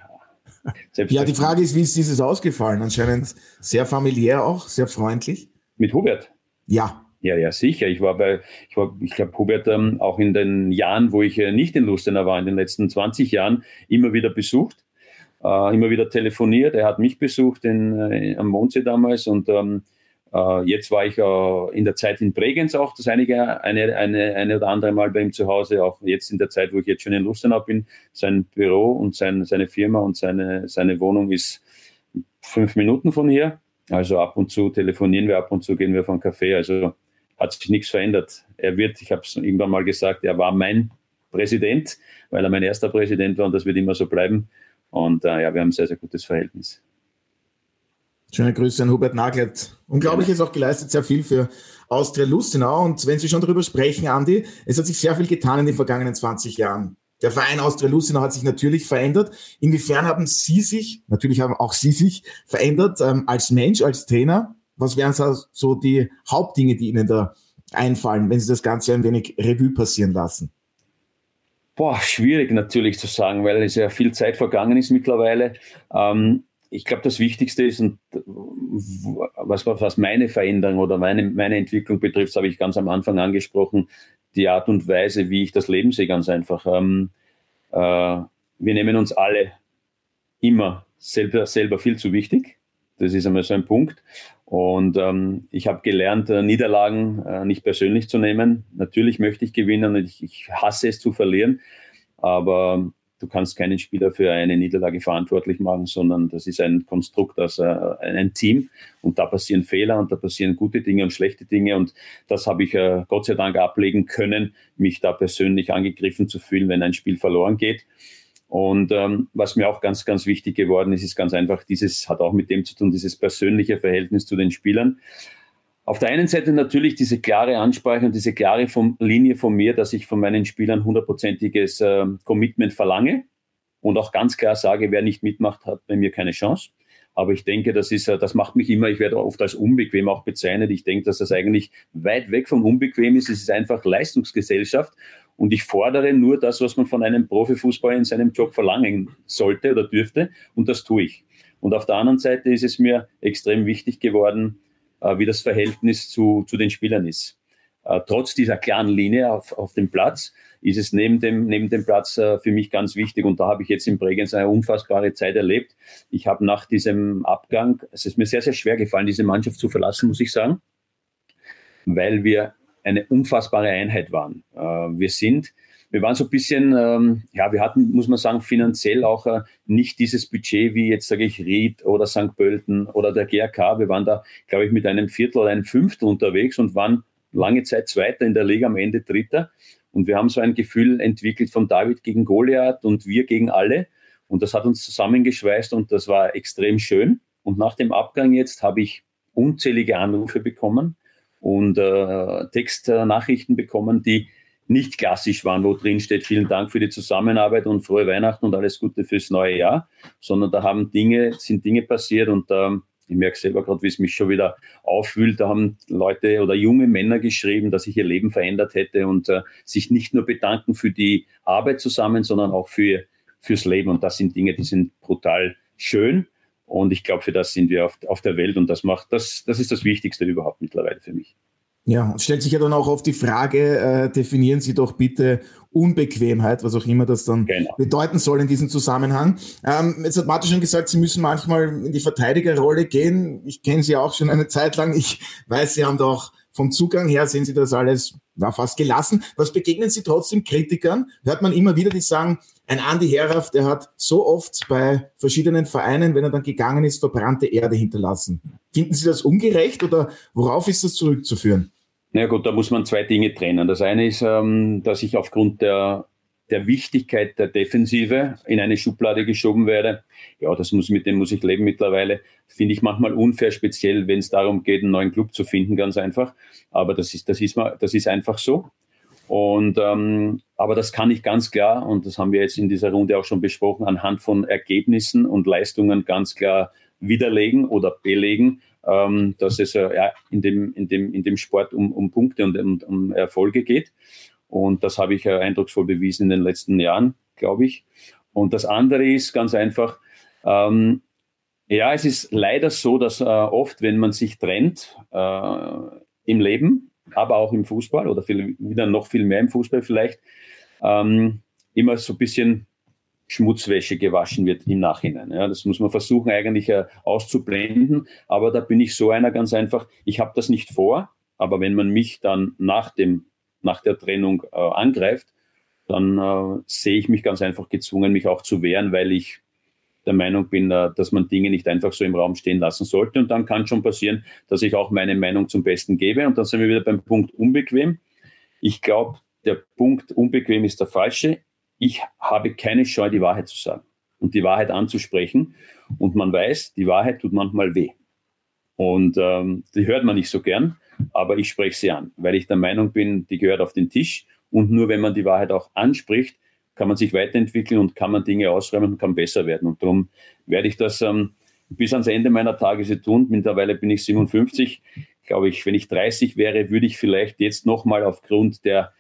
Selbstverständlich. Ja, die Frage ist, wie ist dieses ausgefallen? Anscheinend sehr familiär auch, sehr freundlich. Mit Hubert? Ja. Ja, ja, sicher. Ich war bei, ich war, ich glaube, Hubert ähm, auch in den Jahren, wo ich äh, nicht in Lustenau war, in den letzten 20 Jahren, immer wieder besucht, äh, immer wieder telefoniert. Er hat mich besucht in, äh, am Mondsee damals und ähm, äh, jetzt war ich äh, in der Zeit in Bregenz auch, das einige, eine, eine, eine oder andere Mal bei ihm zu Hause, auch jetzt in der Zeit, wo ich jetzt schon in Lustenau bin. Sein Büro und sein, seine Firma und seine, seine Wohnung ist fünf Minuten von hier. Also ab und zu telefonieren wir, ab und zu gehen wir vom Café. Also hat sich nichts verändert. Er wird, ich habe es irgendwann mal gesagt, er war mein Präsident, weil er mein erster Präsident war und das wird immer so bleiben. Und äh, ja, wir haben ein sehr, sehr gutes Verhältnis. Schöne Grüße an Hubert Naglet. Unglaubliches auch geleistet, sehr viel für Austria Lustenau. Und wenn Sie schon darüber sprechen, Andi, es hat sich sehr viel getan in den vergangenen 20 Jahren. Der Verein Austria Lustenau hat sich natürlich verändert. Inwiefern haben Sie sich, natürlich haben auch Sie sich verändert ähm, als Mensch, als Trainer? Was wären so die Hauptdinge, die Ihnen da einfallen, wenn Sie das Ganze ein wenig Revue passieren lassen? Boah, schwierig natürlich zu sagen, weil es ja viel Zeit vergangen ist mittlerweile. Ähm, ich glaube, das Wichtigste ist, und was, was meine Veränderung oder meine, meine Entwicklung betrifft, habe ich ganz am Anfang angesprochen, die Art und Weise, wie ich das Leben sehe, ganz einfach. Ähm, äh, wir nehmen uns alle immer selber, selber viel zu wichtig. Das ist einmal so ein Punkt. Und ähm, ich habe gelernt, äh, Niederlagen äh, nicht persönlich zu nehmen. Natürlich möchte ich gewinnen und ich, ich hasse es zu verlieren. Aber du kannst keinen Spieler für eine Niederlage verantwortlich machen, sondern das ist ein Konstrukt aus äh, ein Team und da passieren Fehler und da passieren gute Dinge und schlechte Dinge und das habe ich äh, Gott sei Dank ablegen können, mich da persönlich angegriffen zu fühlen, wenn ein Spiel verloren geht. Und ähm, was mir auch ganz, ganz wichtig geworden ist, ist ganz einfach, dieses hat auch mit dem zu tun, dieses persönliche Verhältnis zu den Spielern. Auf der einen Seite natürlich diese klare Ansprache und diese klare Linie von mir, dass ich von meinen Spielern hundertprozentiges äh, Commitment verlange und auch ganz klar sage, wer nicht mitmacht, hat bei mir keine Chance. Aber ich denke, das ist, äh, das macht mich immer, ich werde oft als unbequem auch bezeichnet. Ich denke, dass das eigentlich weit weg vom Unbequem ist. Es ist einfach Leistungsgesellschaft. Und ich fordere nur das, was man von einem Profifußballer in seinem Job verlangen sollte oder dürfte. Und das tue ich. Und auf der anderen Seite ist es mir extrem wichtig geworden, wie das Verhältnis zu, zu den Spielern ist. Äh, trotz dieser klaren Linie auf, auf dem Platz ist es neben dem, neben dem Platz äh, für mich ganz wichtig. Und da habe ich jetzt in Bregenz eine unfassbare Zeit erlebt. Ich habe nach diesem Abgang, es ist mir sehr, sehr schwer gefallen, diese Mannschaft zu verlassen, muss ich sagen, weil wir eine unfassbare Einheit waren. Äh, wir sind wir waren so ein bisschen, ähm, ja, wir hatten, muss man sagen, finanziell auch äh, nicht dieses Budget wie jetzt, sage ich, Ried oder St. Pölten oder der GRK. Wir waren da, glaube ich, mit einem Viertel oder einem Fünftel unterwegs und waren lange Zeit Zweiter in der Liga, am Ende Dritter. Und wir haben so ein Gefühl entwickelt von David gegen Goliath und wir gegen alle. Und das hat uns zusammengeschweißt und das war extrem schön. Und nach dem Abgang jetzt habe ich unzählige Anrufe bekommen und äh, Textnachrichten bekommen, die nicht klassisch waren, wo drin steht, vielen Dank für die Zusammenarbeit und frohe Weihnachten und alles Gute fürs neue Jahr, sondern da haben Dinge, sind Dinge passiert und ähm, ich merke selber gerade, wie es mich schon wieder aufwühlt. Da haben Leute oder junge Männer geschrieben, dass ich ihr Leben verändert hätte und äh, sich nicht nur bedanken für die Arbeit zusammen, sondern auch für, fürs Leben. Und das sind Dinge, die sind brutal schön. Und ich glaube, für das sind wir auf, auf der Welt und das macht, das, das ist das Wichtigste überhaupt mittlerweile für mich. Ja, und stellt sich ja dann auch oft die Frage, äh, definieren Sie doch bitte Unbequemheit, was auch immer das dann genau. bedeuten soll in diesem Zusammenhang. Ähm, jetzt hat Martin schon gesagt, Sie müssen manchmal in die Verteidigerrolle gehen. Ich kenne Sie auch schon eine Zeit lang. Ich weiß, Sie haben da auch vom Zugang her, sehen Sie das alles na, fast gelassen. Was begegnen Sie trotzdem Kritikern? Hört man immer wieder, die sagen, ein Andi Herraff, der hat so oft bei verschiedenen Vereinen, wenn er dann gegangen ist, verbrannte Erde hinterlassen. Finden Sie das ungerecht oder worauf ist das zurückzuführen? Na gut, da muss man zwei Dinge trennen. Das eine ist, ähm, dass ich aufgrund der, der Wichtigkeit der Defensive in eine Schublade geschoben werde. Ja, das muss, mit dem muss ich leben mittlerweile. Finde ich manchmal unfair, speziell wenn es darum geht, einen neuen Club zu finden, ganz einfach. Aber das ist, das ist, mal, das ist einfach so. Und, ähm, aber das kann ich ganz klar, und das haben wir jetzt in dieser Runde auch schon besprochen, anhand von Ergebnissen und Leistungen ganz klar widerlegen oder belegen, ähm, dass es äh, in, dem, in, dem, in dem Sport um, um Punkte und um, um Erfolge geht. Und das habe ich äh, eindrucksvoll bewiesen in den letzten Jahren, glaube ich. Und das andere ist ganz einfach, ähm, ja, es ist leider so, dass äh, oft, wenn man sich trennt äh, im Leben, aber auch im Fußball oder viel, wieder noch viel mehr im Fußball vielleicht, ähm, immer so ein bisschen Schmutzwäsche gewaschen wird im Nachhinein. Ja, das muss man versuchen eigentlich äh, auszublenden. Aber da bin ich so einer ganz einfach, ich habe das nicht vor, aber wenn man mich dann nach, dem, nach der Trennung äh, angreift, dann äh, sehe ich mich ganz einfach gezwungen, mich auch zu wehren, weil ich der Meinung bin, äh, dass man Dinge nicht einfach so im Raum stehen lassen sollte. Und dann kann schon passieren, dass ich auch meine Meinung zum Besten gebe. Und dann sind wir wieder beim Punkt unbequem. Ich glaube, der Punkt unbequem ist der falsche ich habe keine Scheu, die Wahrheit zu sagen und die Wahrheit anzusprechen. Und man weiß, die Wahrheit tut manchmal weh. Und ähm, die hört man nicht so gern, aber ich spreche sie an, weil ich der Meinung bin, die gehört auf den Tisch. Und nur wenn man die Wahrheit auch anspricht, kann man sich weiterentwickeln und kann man Dinge ausräumen und kann besser werden. Und darum werde ich das ähm, bis ans Ende meiner Tage tun. Mittlerweile bin ich 57. Glaube ich, wenn ich 30 wäre, würde ich vielleicht jetzt nochmal aufgrund der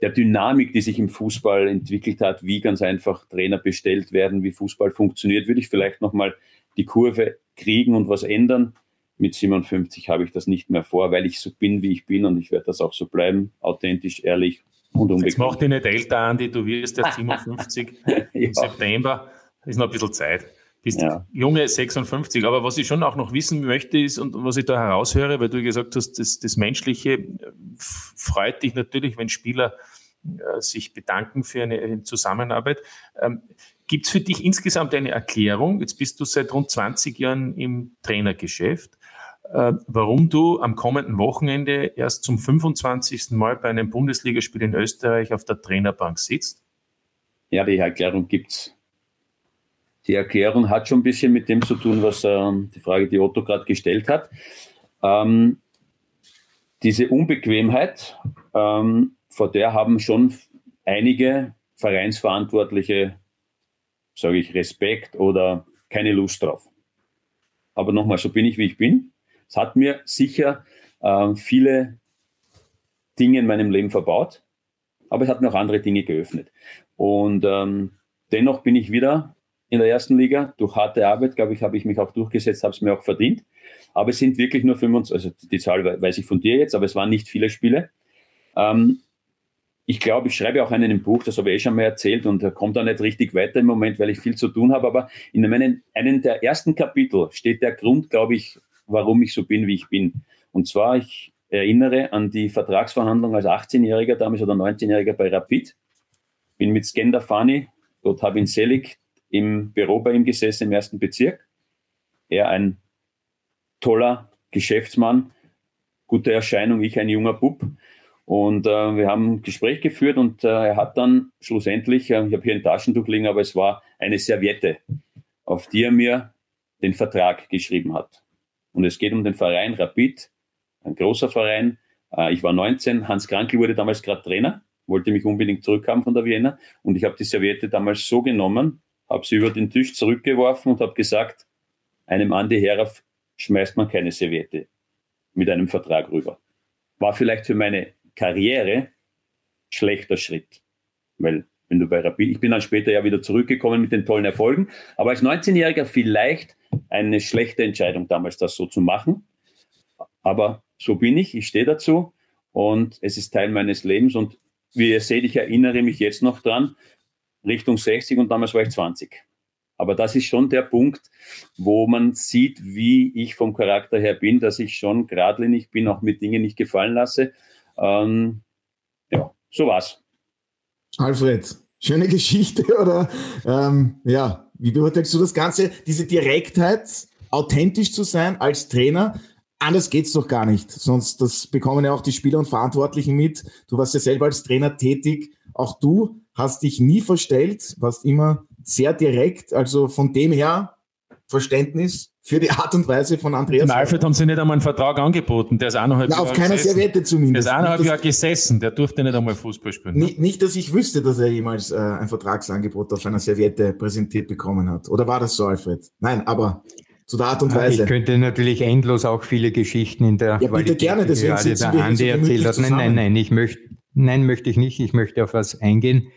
der Dynamik, die sich im Fußball entwickelt hat, wie ganz einfach Trainer bestellt werden, wie Fußball funktioniert, würde ich vielleicht nochmal die Kurve kriegen und was ändern. Mit 57 habe ich das nicht mehr vor, weil ich so bin, wie ich bin und ich werde das auch so bleiben, authentisch, ehrlich und unbedingt. Jetzt mach dich nicht älter, Andi, du wirst erst 57 [laughs] im September, ist noch ein bisschen Zeit bist ja. junge 56. Aber was ich schon auch noch wissen möchte, ist, und was ich da heraushöre, weil du gesagt hast, das, das Menschliche äh, freut dich natürlich, wenn Spieler äh, sich bedanken für eine Zusammenarbeit. Ähm, Gibt es für dich insgesamt eine Erklärung? Jetzt bist du seit rund 20 Jahren im Trainergeschäft. Äh, warum du am kommenden Wochenende erst zum 25. Mal bei einem Bundesligaspiel in Österreich auf der Trainerbank sitzt? Ja, die Erklärung gibt es. Die Erklärung hat schon ein bisschen mit dem zu tun, was äh, die Frage, die Otto gerade gestellt hat. Ähm, diese Unbequemheit, ähm, vor der haben schon einige Vereinsverantwortliche, sage ich, Respekt oder keine Lust drauf. Aber nochmal, so bin ich, wie ich bin. Es hat mir sicher äh, viele Dinge in meinem Leben verbaut, aber es hat mir auch andere Dinge geöffnet. Und ähm, dennoch bin ich wieder in der ersten Liga. Durch harte Arbeit, glaube ich, habe ich mich auch durchgesetzt, habe es mir auch verdient. Aber es sind wirklich nur 25, also die Zahl weiß ich von dir jetzt, aber es waren nicht viele Spiele. Ähm, ich glaube, ich schreibe auch einen im Buch, das habe ich eh schon mal erzählt und kommt da nicht richtig weiter im Moment, weil ich viel zu tun habe. Aber in meinen, einem der ersten Kapitel steht der Grund, glaube ich, warum ich so bin, wie ich bin. Und zwar, ich erinnere an die Vertragsverhandlung als 18-Jähriger damals oder 19-Jähriger bei Rapid. Bin mit Skender Fani, dort habe ich Selig im Büro bei ihm gesessen im ersten Bezirk. Er ein toller Geschäftsmann, gute Erscheinung, ich ein junger Bub. Und äh, wir haben ein Gespräch geführt und äh, er hat dann schlussendlich, äh, ich habe hier ein Taschentuch liegen, aber es war eine Serviette, auf die er mir den Vertrag geschrieben hat. Und es geht um den Verein Rapid, ein großer Verein. Äh, ich war 19, Hans Krankel wurde damals gerade Trainer, wollte mich unbedingt zurückhaben von der Vienna. Und ich habe die Serviette damals so genommen, habe sie über den Tisch zurückgeworfen und habe gesagt, einem Andi Herauf schmeißt man keine Serviette mit einem Vertrag rüber. War vielleicht für meine Karriere schlechter Schritt. Weil wenn du bei Rapid, ich bin dann später ja wieder zurückgekommen mit den tollen Erfolgen, aber als 19-Jähriger vielleicht eine schlechte Entscheidung damals, das so zu machen. Aber so bin ich, ich stehe dazu und es ist Teil meines Lebens und wie ihr seht, ich erinnere mich jetzt noch dran, Richtung 60 und damals war ich 20. Aber das ist schon der Punkt, wo man sieht, wie ich vom Charakter her bin, dass ich schon geradlinig bin, auch mit Dingen nicht gefallen lasse. Ähm, ja, so war's. Alfred, schöne Geschichte, [laughs] oder? Ähm, ja, wie beurteilst du das Ganze? Diese Direktheit, authentisch zu sein als Trainer, anders geht's doch gar nicht. Sonst, das bekommen ja auch die Spieler und Verantwortlichen mit. Du warst ja selber als Trainer tätig. Auch du hast dich nie verstellt, warst immer sehr direkt. Also von dem her Verständnis für die Art und Weise von Andreas. Dem Alfred haben sie nicht einmal einen Vertrag angeboten. Der ist eineinhalb Na, Jahre auf keiner gesessen. Serviette zumindest. Der ist eineinhalb Jahre gesessen. Der durfte nicht einmal Fußball spielen. Nicht, nicht dass ich wüsste, dass er jemals äh, ein Vertragsangebot auf einer Serviette präsentiert bekommen hat. Oder war das so, Alfred? Nein, aber zu der Art und Weise. Ich könnte natürlich endlos auch viele Geschichten in der ja, bitte gerne, deswegen gerade der Andi erzählt hat. Nein, nein, nein, ich möchte, nein, möchte ich nicht. Ich möchte auf was eingehen.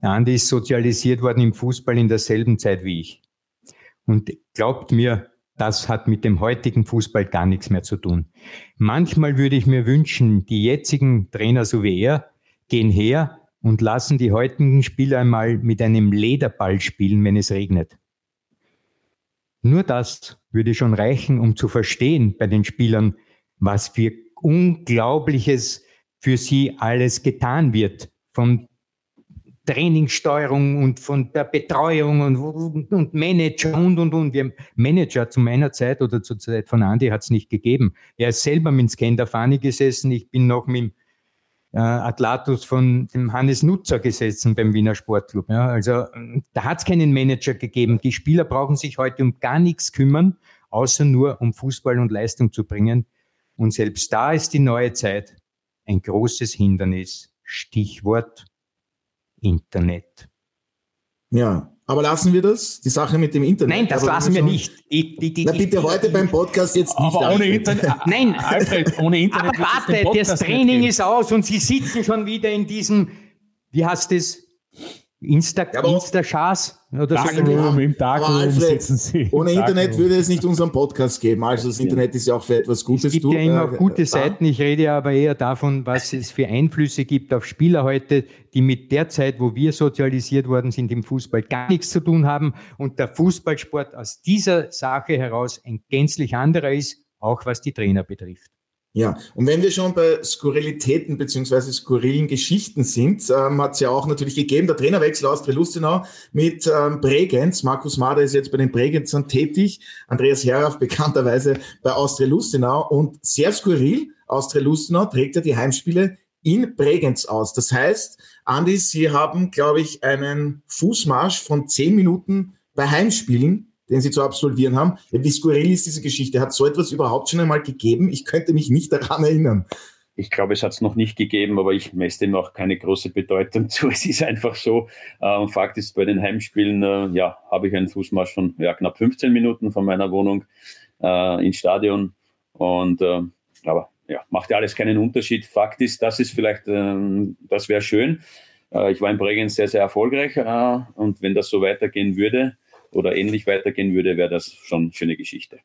Der Andi ist sozialisiert worden im Fußball in derselben Zeit wie ich. Und glaubt mir, das hat mit dem heutigen Fußball gar nichts mehr zu tun. Manchmal würde ich mir wünschen, die jetzigen Trainer so wie er gehen her und lassen die heutigen Spieler einmal mit einem Lederball spielen, wenn es regnet. Nur das würde schon reichen, um zu verstehen bei den Spielern, was für Unglaubliches für sie alles getan wird. Von Trainingssteuerung und von der Betreuung und, und Manager und und und. Wir haben Manager zu meiner Zeit oder zur Zeit von Andy hat es nicht gegeben. Er ist selber mit Skender Fani gesessen. Ich bin noch mit dem äh, Atlatus von dem Hannes Nutzer gesessen beim Wiener Sportclub. Ja, also da hat es keinen Manager gegeben. Die Spieler brauchen sich heute um gar nichts kümmern, außer nur um Fußball und Leistung zu bringen. Und selbst da ist die neue Zeit ein großes Hindernis. Stichwort Internet. Ja, aber lassen wir das? Die Sache mit dem Internet? Nein, das lassen wir nicht. Die, die, die, Na bitte heute beim Podcast jetzt nicht. Aber ohne Internet. [laughs] Nein, Alfred, ohne Internet. Aber warte, das Training ist aus und Sie sitzen schon wieder in diesem, wie heißt es? Insta, ja, Insta-Chars oder Darkroom, so. Im Darkroom Alfred, sitzen Sie. Ohne Internet würde es nicht unseren Podcast geben. Also das Internet ist ja auch für etwas Gutes. Es gibt du, ja immer auch gute äh, Seiten. Ich rede ja aber eher davon, was es für Einflüsse gibt auf Spieler heute, die mit der Zeit, wo wir sozialisiert worden sind im Fußball, gar nichts zu tun haben und der Fußballsport aus dieser Sache heraus ein gänzlich anderer ist, auch was die Trainer betrifft. Ja, und wenn wir schon bei Skurrilitäten beziehungsweise skurrilen Geschichten sind, ähm, hat es ja auch natürlich gegeben, der Trainerwechsel aus Lustenau mit ähm, Bregenz. Markus Mader ist jetzt bei den Bregenzern tätig, Andreas Herauf bekannterweise bei Austria Lustenau und sehr skurril, Austria Lustenau trägt ja die Heimspiele in Bregenz aus. Das heißt, Andi, Sie haben, glaube ich, einen Fußmarsch von zehn Minuten bei Heimspielen den sie zu absolvieren haben. Wie skurril ist diese Geschichte? Hat so etwas überhaupt schon einmal gegeben? Ich könnte mich nicht daran erinnern. Ich glaube, es hat es noch nicht gegeben, aber ich messe dem auch keine große Bedeutung [laughs] zu. Es ist einfach so. Äh, Fakt ist, bei den Heimspielen äh, ja, habe ich einen Fußmarsch von ja, knapp 15 Minuten von meiner Wohnung äh, ins Stadion. Und äh, aber ja, macht ja alles keinen Unterschied. Fakt ist, das ist vielleicht, ähm, das wäre schön. Äh, ich war in Bregenz sehr, sehr erfolgreich äh, und wenn das so weitergehen würde, oder ähnlich weitergehen würde, wäre das schon eine schöne Geschichte.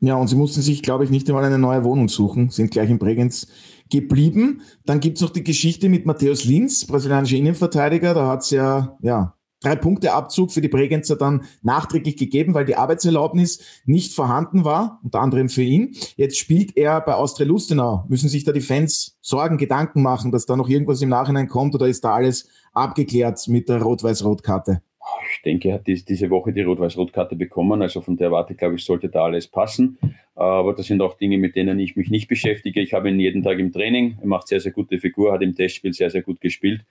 Ja, und sie mussten sich, glaube ich, nicht einmal eine neue Wohnung suchen, sind gleich in Bregenz geblieben. Dann gibt's noch die Geschichte mit Matthäus Linz, brasilianischer Innenverteidiger. Da hat's ja, ja drei Punkte Abzug für die Bregenzer dann nachträglich gegeben, weil die Arbeitserlaubnis nicht vorhanden war, unter anderem für ihn. Jetzt spielt er bei Austria Lustenau. Müssen sich da die Fans Sorgen, Gedanken machen, dass da noch irgendwas im Nachhinein kommt oder ist da alles abgeklärt mit der Rot-Weiß-Rot-Karte? Ich denke, hat diese Woche die Rot-Weiß-Rot-Karte bekommen. Also von der Warte, glaube ich, sollte da alles passen. Aber das sind auch Dinge, mit denen ich mich nicht beschäftige. Ich habe ihn jeden Tag im Training. Er macht sehr, sehr gute Figur, hat im Testspiel sehr, sehr gut gespielt,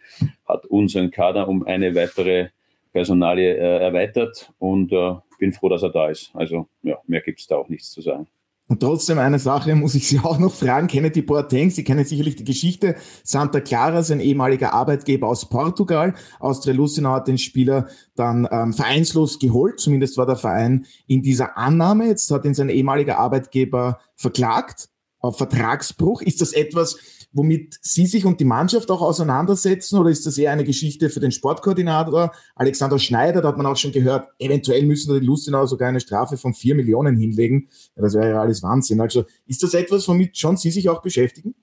hat unseren Kader um eine weitere Personalie äh, erweitert und äh, bin froh, dass er da ist. Also ja, mehr gibt es da auch nichts zu sagen. Und trotzdem eine Sache muss ich Sie [laughs] auch noch fragen. Kennen die Boateng? Sie kennen sicherlich die Geschichte. Santa Clara, sein ehemaliger Arbeitgeber aus Portugal. Austria Lucenau hat den Spieler dann ähm, vereinslos geholt. Zumindest war der Verein in dieser Annahme. Jetzt hat ihn sein ehemaliger Arbeitgeber verklagt auf Vertragsbruch. Ist das etwas, womit Sie sich und die Mannschaft auch auseinandersetzen oder ist das eher eine Geschichte für den Sportkoordinator Alexander Schneider? Da hat man auch schon gehört, eventuell müssen die Lustenau sogar eine Strafe von vier Millionen hinlegen. Ja, das wäre ja alles Wahnsinn. Also ist das etwas, womit schon Sie sich auch beschäftigen?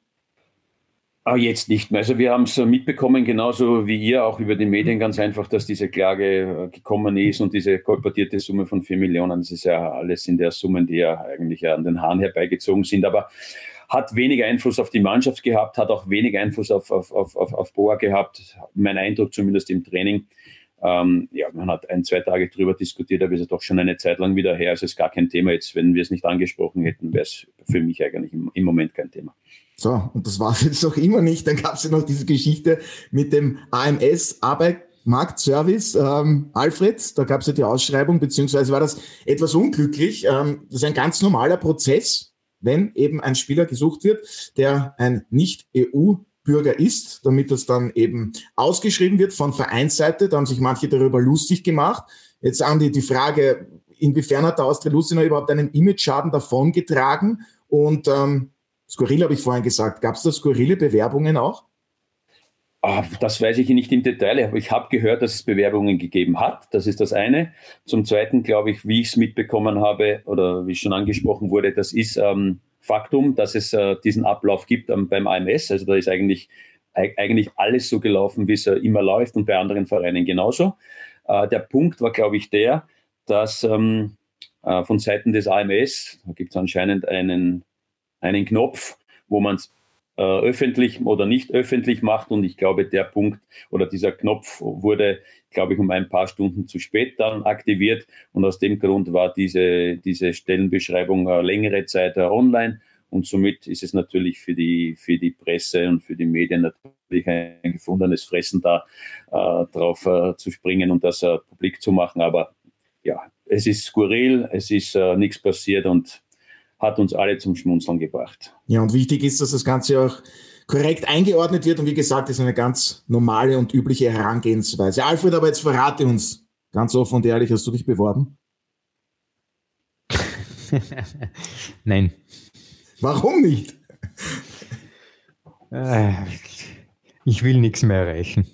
Ah, jetzt nicht mehr. Also wir haben es mitbekommen, genauso wie ihr, auch über die Medien ganz einfach, dass diese Klage äh, gekommen ist und diese kolportierte Summe von vier Millionen, das ist ja alles in der Summen, die ja eigentlich an den Haaren herbeigezogen sind. Aber hat wenig Einfluss auf die Mannschaft gehabt, hat auch wenig Einfluss auf, auf, auf, auf, auf Boa gehabt. Mein Eindruck zumindest im Training. Ähm, ja, man hat ein, zwei Tage drüber diskutiert, aber ist doch schon eine Zeit lang wieder her. Also es ist gar kein Thema. Jetzt, wenn wir es nicht angesprochen hätten, wäre es für mich eigentlich im, im Moment kein Thema. So, und das war es jetzt noch immer nicht. Dann gab es ja noch diese Geschichte mit dem AMS Arbeitsmarktservice. Ähm, Alfred, da gab es ja die Ausschreibung, beziehungsweise war das etwas unglücklich. Ähm, das ist ein ganz normaler Prozess wenn eben ein Spieler gesucht wird, der ein Nicht-EU-Bürger ist, damit das dann eben ausgeschrieben wird von Vereinsseite. Da haben sich manche darüber lustig gemacht. Jetzt Andi, die Frage, inwiefern hat der Austria Lucenau überhaupt einen Image-Schaden davongetragen? Und ähm, skurril habe ich vorhin gesagt. Gab es da skurrile Bewerbungen auch? Ah, das weiß ich nicht im Detail, aber ich habe gehört, dass es Bewerbungen gegeben hat. Das ist das eine. Zum Zweiten glaube ich, wie ich es mitbekommen habe oder wie schon angesprochen wurde, das ist ähm, Faktum, dass es äh, diesen Ablauf gibt ähm, beim AMS. Also da ist eigentlich, eigentlich alles so gelaufen, wie es äh, immer läuft und bei anderen Vereinen genauso. Äh, der Punkt war, glaube ich, der, dass ähm, äh, von Seiten des AMS, da gibt es anscheinend einen, einen Knopf, wo man äh, öffentlich oder nicht öffentlich macht. Und ich glaube, der Punkt oder dieser Knopf wurde, glaube ich, um ein paar Stunden zu spät dann aktiviert. Und aus dem Grund war diese, diese Stellenbeschreibung äh, längere Zeit äh, online. Und somit ist es natürlich für die, für die Presse und für die Medien natürlich ein gefundenes Fressen da äh, drauf äh, zu springen und das äh, publik zu machen. Aber ja, es ist skurril, es ist nichts passiert und hat uns alle zum Schmunzeln gebracht. Ja, und wichtig ist, dass das Ganze auch korrekt eingeordnet wird und wie gesagt, ist eine ganz normale und übliche Herangehensweise. Alfred, aber jetzt verrate uns ganz offen und ehrlich, hast du dich beworben? [laughs] Nein. Warum nicht? Äh, ich will nichts mehr erreichen.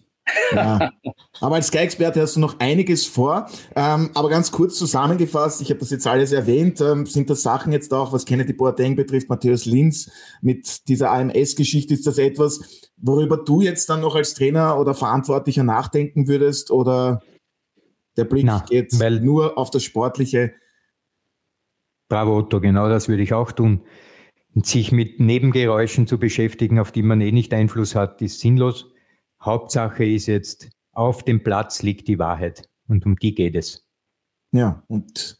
Ja. [laughs] Aber als Sky-Experte hast du noch einiges vor. Ähm, aber ganz kurz zusammengefasst, ich habe das jetzt alles erwähnt, ähm, sind das Sachen jetzt auch, was Kennedy Boateng betrifft, Matthäus Linz mit dieser AMS-Geschichte, ist das etwas, worüber du jetzt dann noch als Trainer oder Verantwortlicher nachdenken würdest oder der Blick Na, geht nur auf das Sportliche? Bravo Otto, genau das würde ich auch tun. Und sich mit Nebengeräuschen zu beschäftigen, auf die man eh nicht Einfluss hat, ist sinnlos. Hauptsache ist jetzt, auf dem Platz liegt die Wahrheit und um die geht es. Ja, und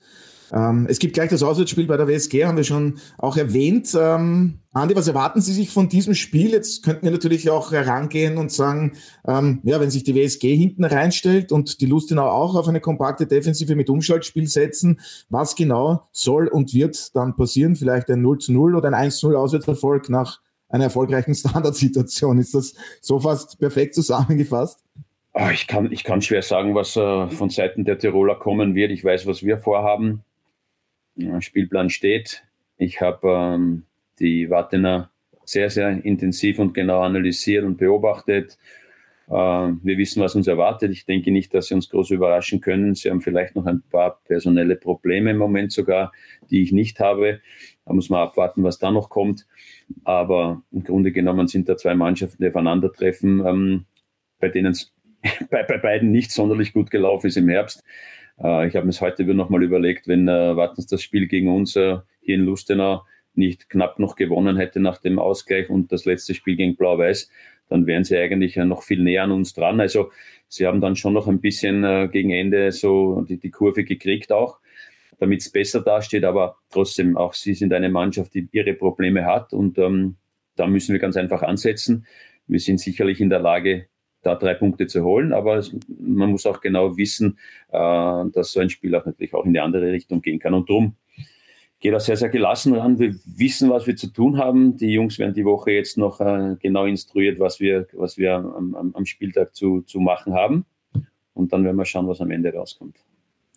ähm, es gibt gleich das Auswärtsspiel bei der WSG, haben wir schon auch erwähnt. Ähm, Andi, was erwarten Sie sich von diesem Spiel? Jetzt könnten wir natürlich auch herangehen und sagen, ähm, ja, wenn sich die WSG hinten reinstellt und die Lustenau auch auf eine kompakte Defensive mit Umschaltspiel setzen, was genau soll und wird dann passieren? Vielleicht ein 0 zu 0 oder ein 1 zu 0 Auswärtserfolg nach einer erfolgreichen Standardsituation. Ist das so fast perfekt zusammengefasst? Oh, ich, kann, ich kann schwer sagen, was äh, von Seiten der Tiroler kommen wird. Ich weiß, was wir vorhaben. Spielplan steht. Ich habe ähm, die Wattener sehr, sehr intensiv und genau analysiert und beobachtet. Äh, wir wissen, was uns erwartet. Ich denke nicht, dass sie uns groß überraschen können. Sie haben vielleicht noch ein paar personelle Probleme im Moment sogar, die ich nicht habe. Da muss man abwarten, was da noch kommt. Aber im Grunde genommen sind da zwei Mannschaften, die aufeinandertreffen, ähm, bei denen es [laughs] bei, bei beiden nicht sonderlich gut gelaufen ist im Herbst. Äh, ich habe mir es heute nochmal überlegt, wenn äh, Wartens das Spiel gegen uns äh, hier in Lustenau nicht knapp noch gewonnen hätte nach dem Ausgleich und das letzte Spiel gegen Blau-Weiß, dann wären sie eigentlich noch viel näher an uns dran. Also sie haben dann schon noch ein bisschen äh, gegen Ende so die, die Kurve gekriegt auch, damit es besser dasteht. Aber trotzdem, auch sie sind eine Mannschaft, die ihre Probleme hat und ähm, da müssen wir ganz einfach ansetzen. Wir sind sicherlich in der Lage, da drei Punkte zu holen. Aber es, man muss auch genau wissen, äh, dass so ein Spiel auch natürlich auch in die andere Richtung gehen kann. Und darum geht er sehr, sehr gelassen ran. Wir wissen, was wir zu tun haben. Die Jungs werden die Woche jetzt noch äh, genau instruiert, was wir, was wir am, am Spieltag zu, zu machen haben. Und dann werden wir schauen, was am Ende rauskommt.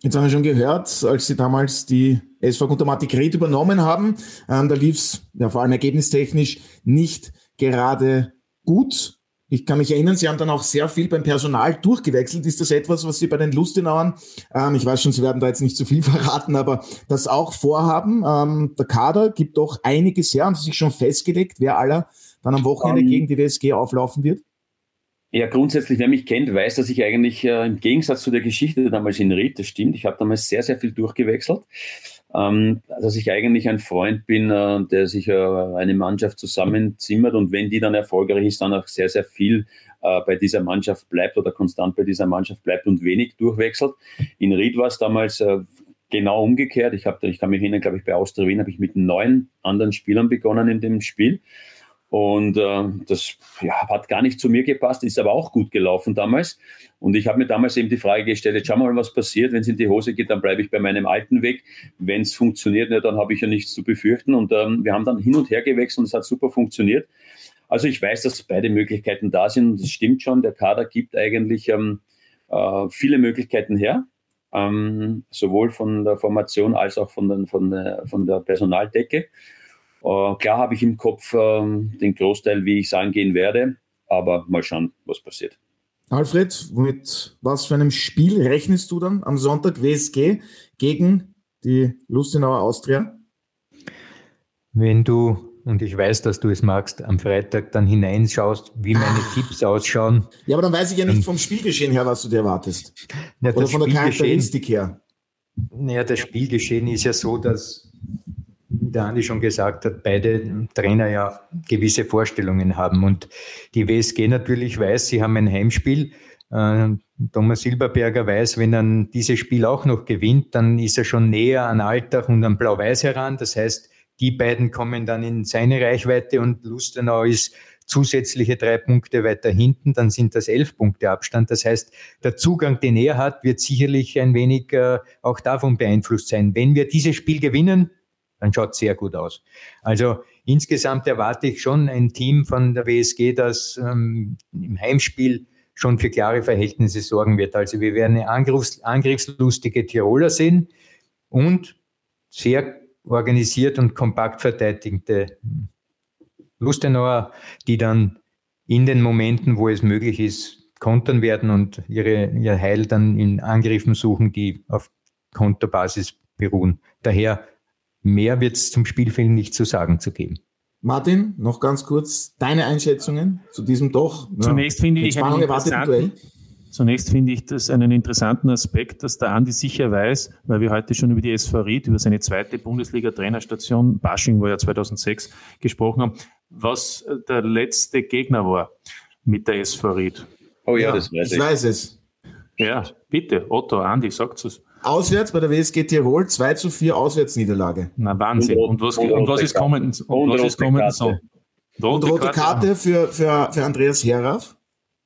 Jetzt haben wir schon gehört, als Sie damals die SV Guntermatik Red übernommen haben, ähm, da lief es ja, vor allem ergebnistechnisch nicht gerade gut. Ich kann mich erinnern, Sie haben dann auch sehr viel beim Personal durchgewechselt. Ist das etwas, was Sie bei den Lustenauern, ähm, ich weiß schon, Sie werden da jetzt nicht zu viel [laughs] verraten, aber das auch vorhaben? Ähm, der Kader gibt doch einiges her. Haben Sie sich schon festgelegt, wer aller dann am Wochenende um, ähm, gegen die WSG auflaufen wird? Ja, grundsätzlich, wer mich kennt, weiß, dass ich eigentlich äh, im Gegensatz zu der Geschichte damals in Ried, das stimmt, ich habe damals sehr, sehr viel durchgewechselt ähm, dass ich eigentlich ein Freund bin, äh, der sich äh, eine Mannschaft zusammenzimmert und wenn die dann erfolgreich ist, dann auch sehr, sehr viel äh, bei dieser Mannschaft bleibt oder konstant bei dieser Mannschaft bleibt und wenig durchwechselt. In Ried war es damals äh, genau umgekehrt. Ich, hab, ich kann mich erinnern, glaube ich, bei Austria Wien habe ich mit neun anderen Spielern begonnen in dem Spiel. Und äh, das ja, hat gar nicht zu mir gepasst, ist aber auch gut gelaufen damals. Und ich habe mir damals eben die Frage gestellt, jetzt schauen wir mal, was passiert. Wenn es in die Hose geht, dann bleibe ich bei meinem alten Weg. Wenn es funktioniert, ja, dann habe ich ja nichts zu befürchten. Und ähm, wir haben dann hin und her gewechselt und es hat super funktioniert. Also ich weiß, dass beide Möglichkeiten da sind und es stimmt schon, der Kader gibt eigentlich ähm, äh, viele Möglichkeiten her. Ähm, sowohl von der Formation als auch von, den, von, der, von der Personaldecke. Äh, klar habe ich im Kopf äh, den Großteil, wie ich es angehen werde, aber mal schauen, was passiert. Alfred, mit was für einem Spiel rechnest du dann am Sonntag WSG gegen die Lustenauer Austria? Wenn du, und ich weiß, dass du es magst, am Freitag dann hineinschaust, wie meine ah. Tipps ausschauen. Ja, aber dann weiß ich ja nicht vom Spielgeschehen her, was du dir erwartest. Ja, Oder von der Charakteristik her. Naja, das Spielgeschehen ist ja so, dass der Andi schon gesagt hat, beide Trainer ja gewisse Vorstellungen haben. Und die WSG natürlich weiß, sie haben ein Heimspiel. Äh, Thomas Silberberger weiß, wenn er dieses Spiel auch noch gewinnt, dann ist er schon näher an Alltag und an Blau-Weiß heran. Das heißt, die beiden kommen dann in seine Reichweite und Lustenau ist zusätzliche drei Punkte weiter hinten, dann sind das elf Punkte Abstand. Das heißt, der Zugang, den er hat, wird sicherlich ein wenig äh, auch davon beeinflusst sein. Wenn wir dieses Spiel gewinnen, dann schaut es sehr gut aus. Also insgesamt erwarte ich schon ein Team von der WSG, das ähm, im Heimspiel schon für klare Verhältnisse sorgen wird. Also wir werden eine Angriffs angriffslustige Tiroler sehen und sehr organisiert und kompakt verteidigende Lustenauer, die dann in den Momenten, wo es möglich ist, kontern werden und ihre, ihr Heil dann in Angriffen suchen, die auf Konterbasis beruhen. Daher Mehr wird es zum Spielfilm nicht zu sagen zu geben. Martin, noch ganz kurz deine Einschätzungen zu diesem doch. Zunächst ja, finde ich einen Zunächst finde ich das einen interessanten Aspekt, dass der Andi sicher weiß, weil wir heute schon über die SV Ried, über seine zweite Bundesliga-Trainerstation, Bashing war ja 2006, gesprochen haben, was der letzte Gegner war mit der SV Ried. Oh ja, ja das weiß ich. Ich weiß es. Ja, bitte, Otto, Andi, sagt es. Auswärts bei der WSG Tirol 2 zu 4 Auswärtsniederlage. Na Wahnsinn. Und, was, und, und was ist kommend? Und, was ist kommend so? Rote, rote Karte, Karte für, für, für Andreas Herraff.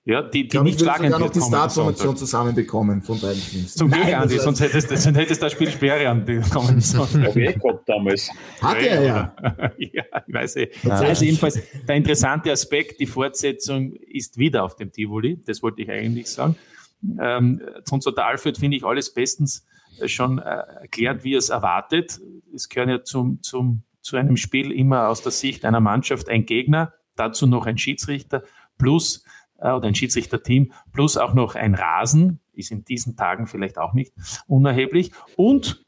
Ja, die, die nicht schlagen sogar noch die Startformation zusammenbekommen von beiden Teams. Zum Glück, Andi, sonst hättest, du sonst hättest das Spiel Sperre anbekommen sollen. Habe ich gehabt damals. Hat er ja. [laughs] ja, ich weiß eh. Also jedenfalls, der interessante Aspekt, die Fortsetzung ist wieder auf dem Tivoli, das wollte ich eigentlich sagen. Ähm, sonst hat der Alfred, finde ich, alles bestens äh, schon äh, erklärt, wie es erwartet. Es gehört ja zum, zum, zu einem Spiel immer aus der Sicht einer Mannschaft ein Gegner, dazu noch ein Schiedsrichter, plus äh, oder ein Schiedsrichterteam, plus auch noch ein Rasen, ist in diesen Tagen vielleicht auch nicht unerheblich. Und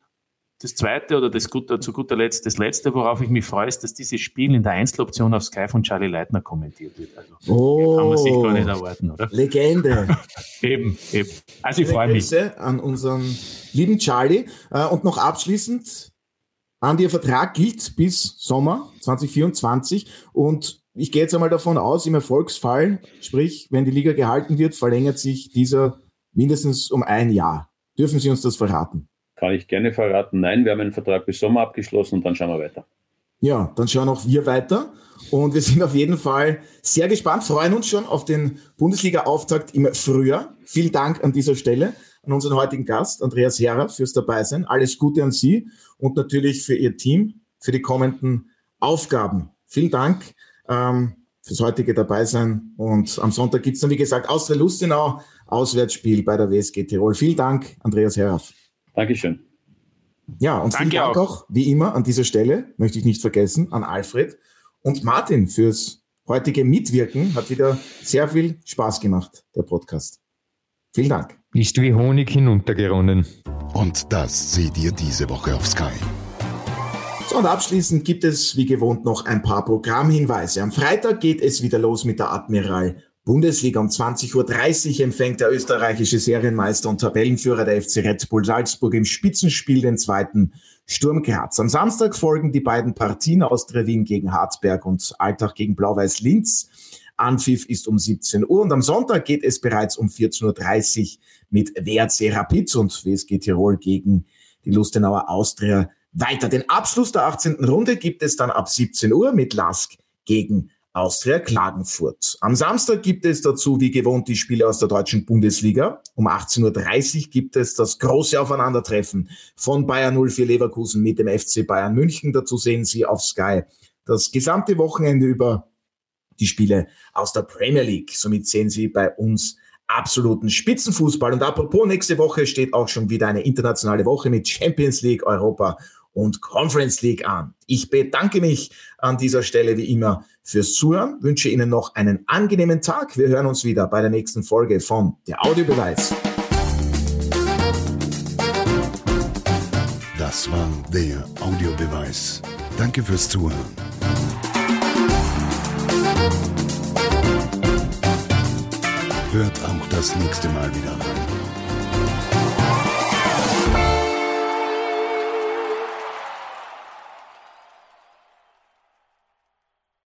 das zweite oder das gut, zu guter Letzt, das letzte, worauf ich mich freue, ist, dass dieses Spiel in der Einzeloption auf Sky von Charlie Leitner kommentiert wird. Also, oh, kann man sich gar nicht erwarten, oder? Legende. [laughs] eben, eben. Also ich freue mich. an unseren lieben Charlie. Äh, und noch abschließend, Andi, Ihr Vertrag gilt bis Sommer 2024 und ich gehe jetzt einmal davon aus, im Erfolgsfall, sprich, wenn die Liga gehalten wird, verlängert sich dieser mindestens um ein Jahr. Dürfen Sie uns das verraten? Kann ich gerne verraten. Nein, wir haben einen Vertrag bis Sommer abgeschlossen und dann schauen wir weiter. Ja, dann schauen auch wir weiter. Und wir sind auf jeden Fall sehr gespannt, freuen uns schon auf den Bundesliga-Auftakt im Frühjahr. Vielen Dank an dieser Stelle an unseren heutigen Gast, Andreas Herrer, fürs Dabeisein. Alles Gute an Sie und natürlich für Ihr Team, für die kommenden Aufgaben. Vielen Dank ähm, fürs heutige Dabeisein. Und am Sonntag gibt's dann, wie gesagt, Austria Lustenau, Auswärtsspiel bei der WSG Tirol. Vielen Dank, Andreas Herrer. Dankeschön. Ja, und Danke vielen Dank auch. auch, wie immer, an dieser Stelle, möchte ich nicht vergessen, an Alfred und Martin fürs heutige Mitwirken. Hat wieder sehr viel Spaß gemacht, der Podcast. Vielen Dank. Ist wie Honig hinuntergeronnen. Und das seht ihr diese Woche auf Sky. So, und abschließend gibt es wie gewohnt noch ein paar Programmhinweise. Am Freitag geht es wieder los mit der Admiral Bundesliga um 20.30 Uhr empfängt der österreichische Serienmeister und Tabellenführer der FC Red Bull Salzburg im Spitzenspiel den zweiten Sturm Graz. Am Samstag folgen die beiden Partien Austria Wien gegen Harzberg und Alltag gegen Blau-Weiß Linz. Anpfiff ist um 17 Uhr und am Sonntag geht es bereits um 14.30 Uhr mit WRC Rapid und WSG Tirol gegen die Lustenauer Austria weiter. Den Abschluss der 18. Runde gibt es dann ab 17 Uhr mit Lask gegen Austria Klagenfurt. Am Samstag gibt es dazu wie gewohnt die Spiele aus der deutschen Bundesliga. Um 18.30 Uhr gibt es das große Aufeinandertreffen von Bayern 04 Leverkusen mit dem FC Bayern München. Dazu sehen Sie auf Sky das gesamte Wochenende über die Spiele aus der Premier League. Somit sehen Sie bei uns absoluten Spitzenfußball. Und apropos, nächste Woche steht auch schon wieder eine internationale Woche mit Champions League, Europa und Conference League an. Ich bedanke mich an dieser Stelle wie immer fürs Zuhören, wünsche Ihnen noch einen angenehmen Tag. Wir hören uns wieder bei der nächsten Folge von Der Audiobeweis. Das war der Audiobeweis. Danke fürs Zuhören. Hört auch das nächste Mal wieder rein.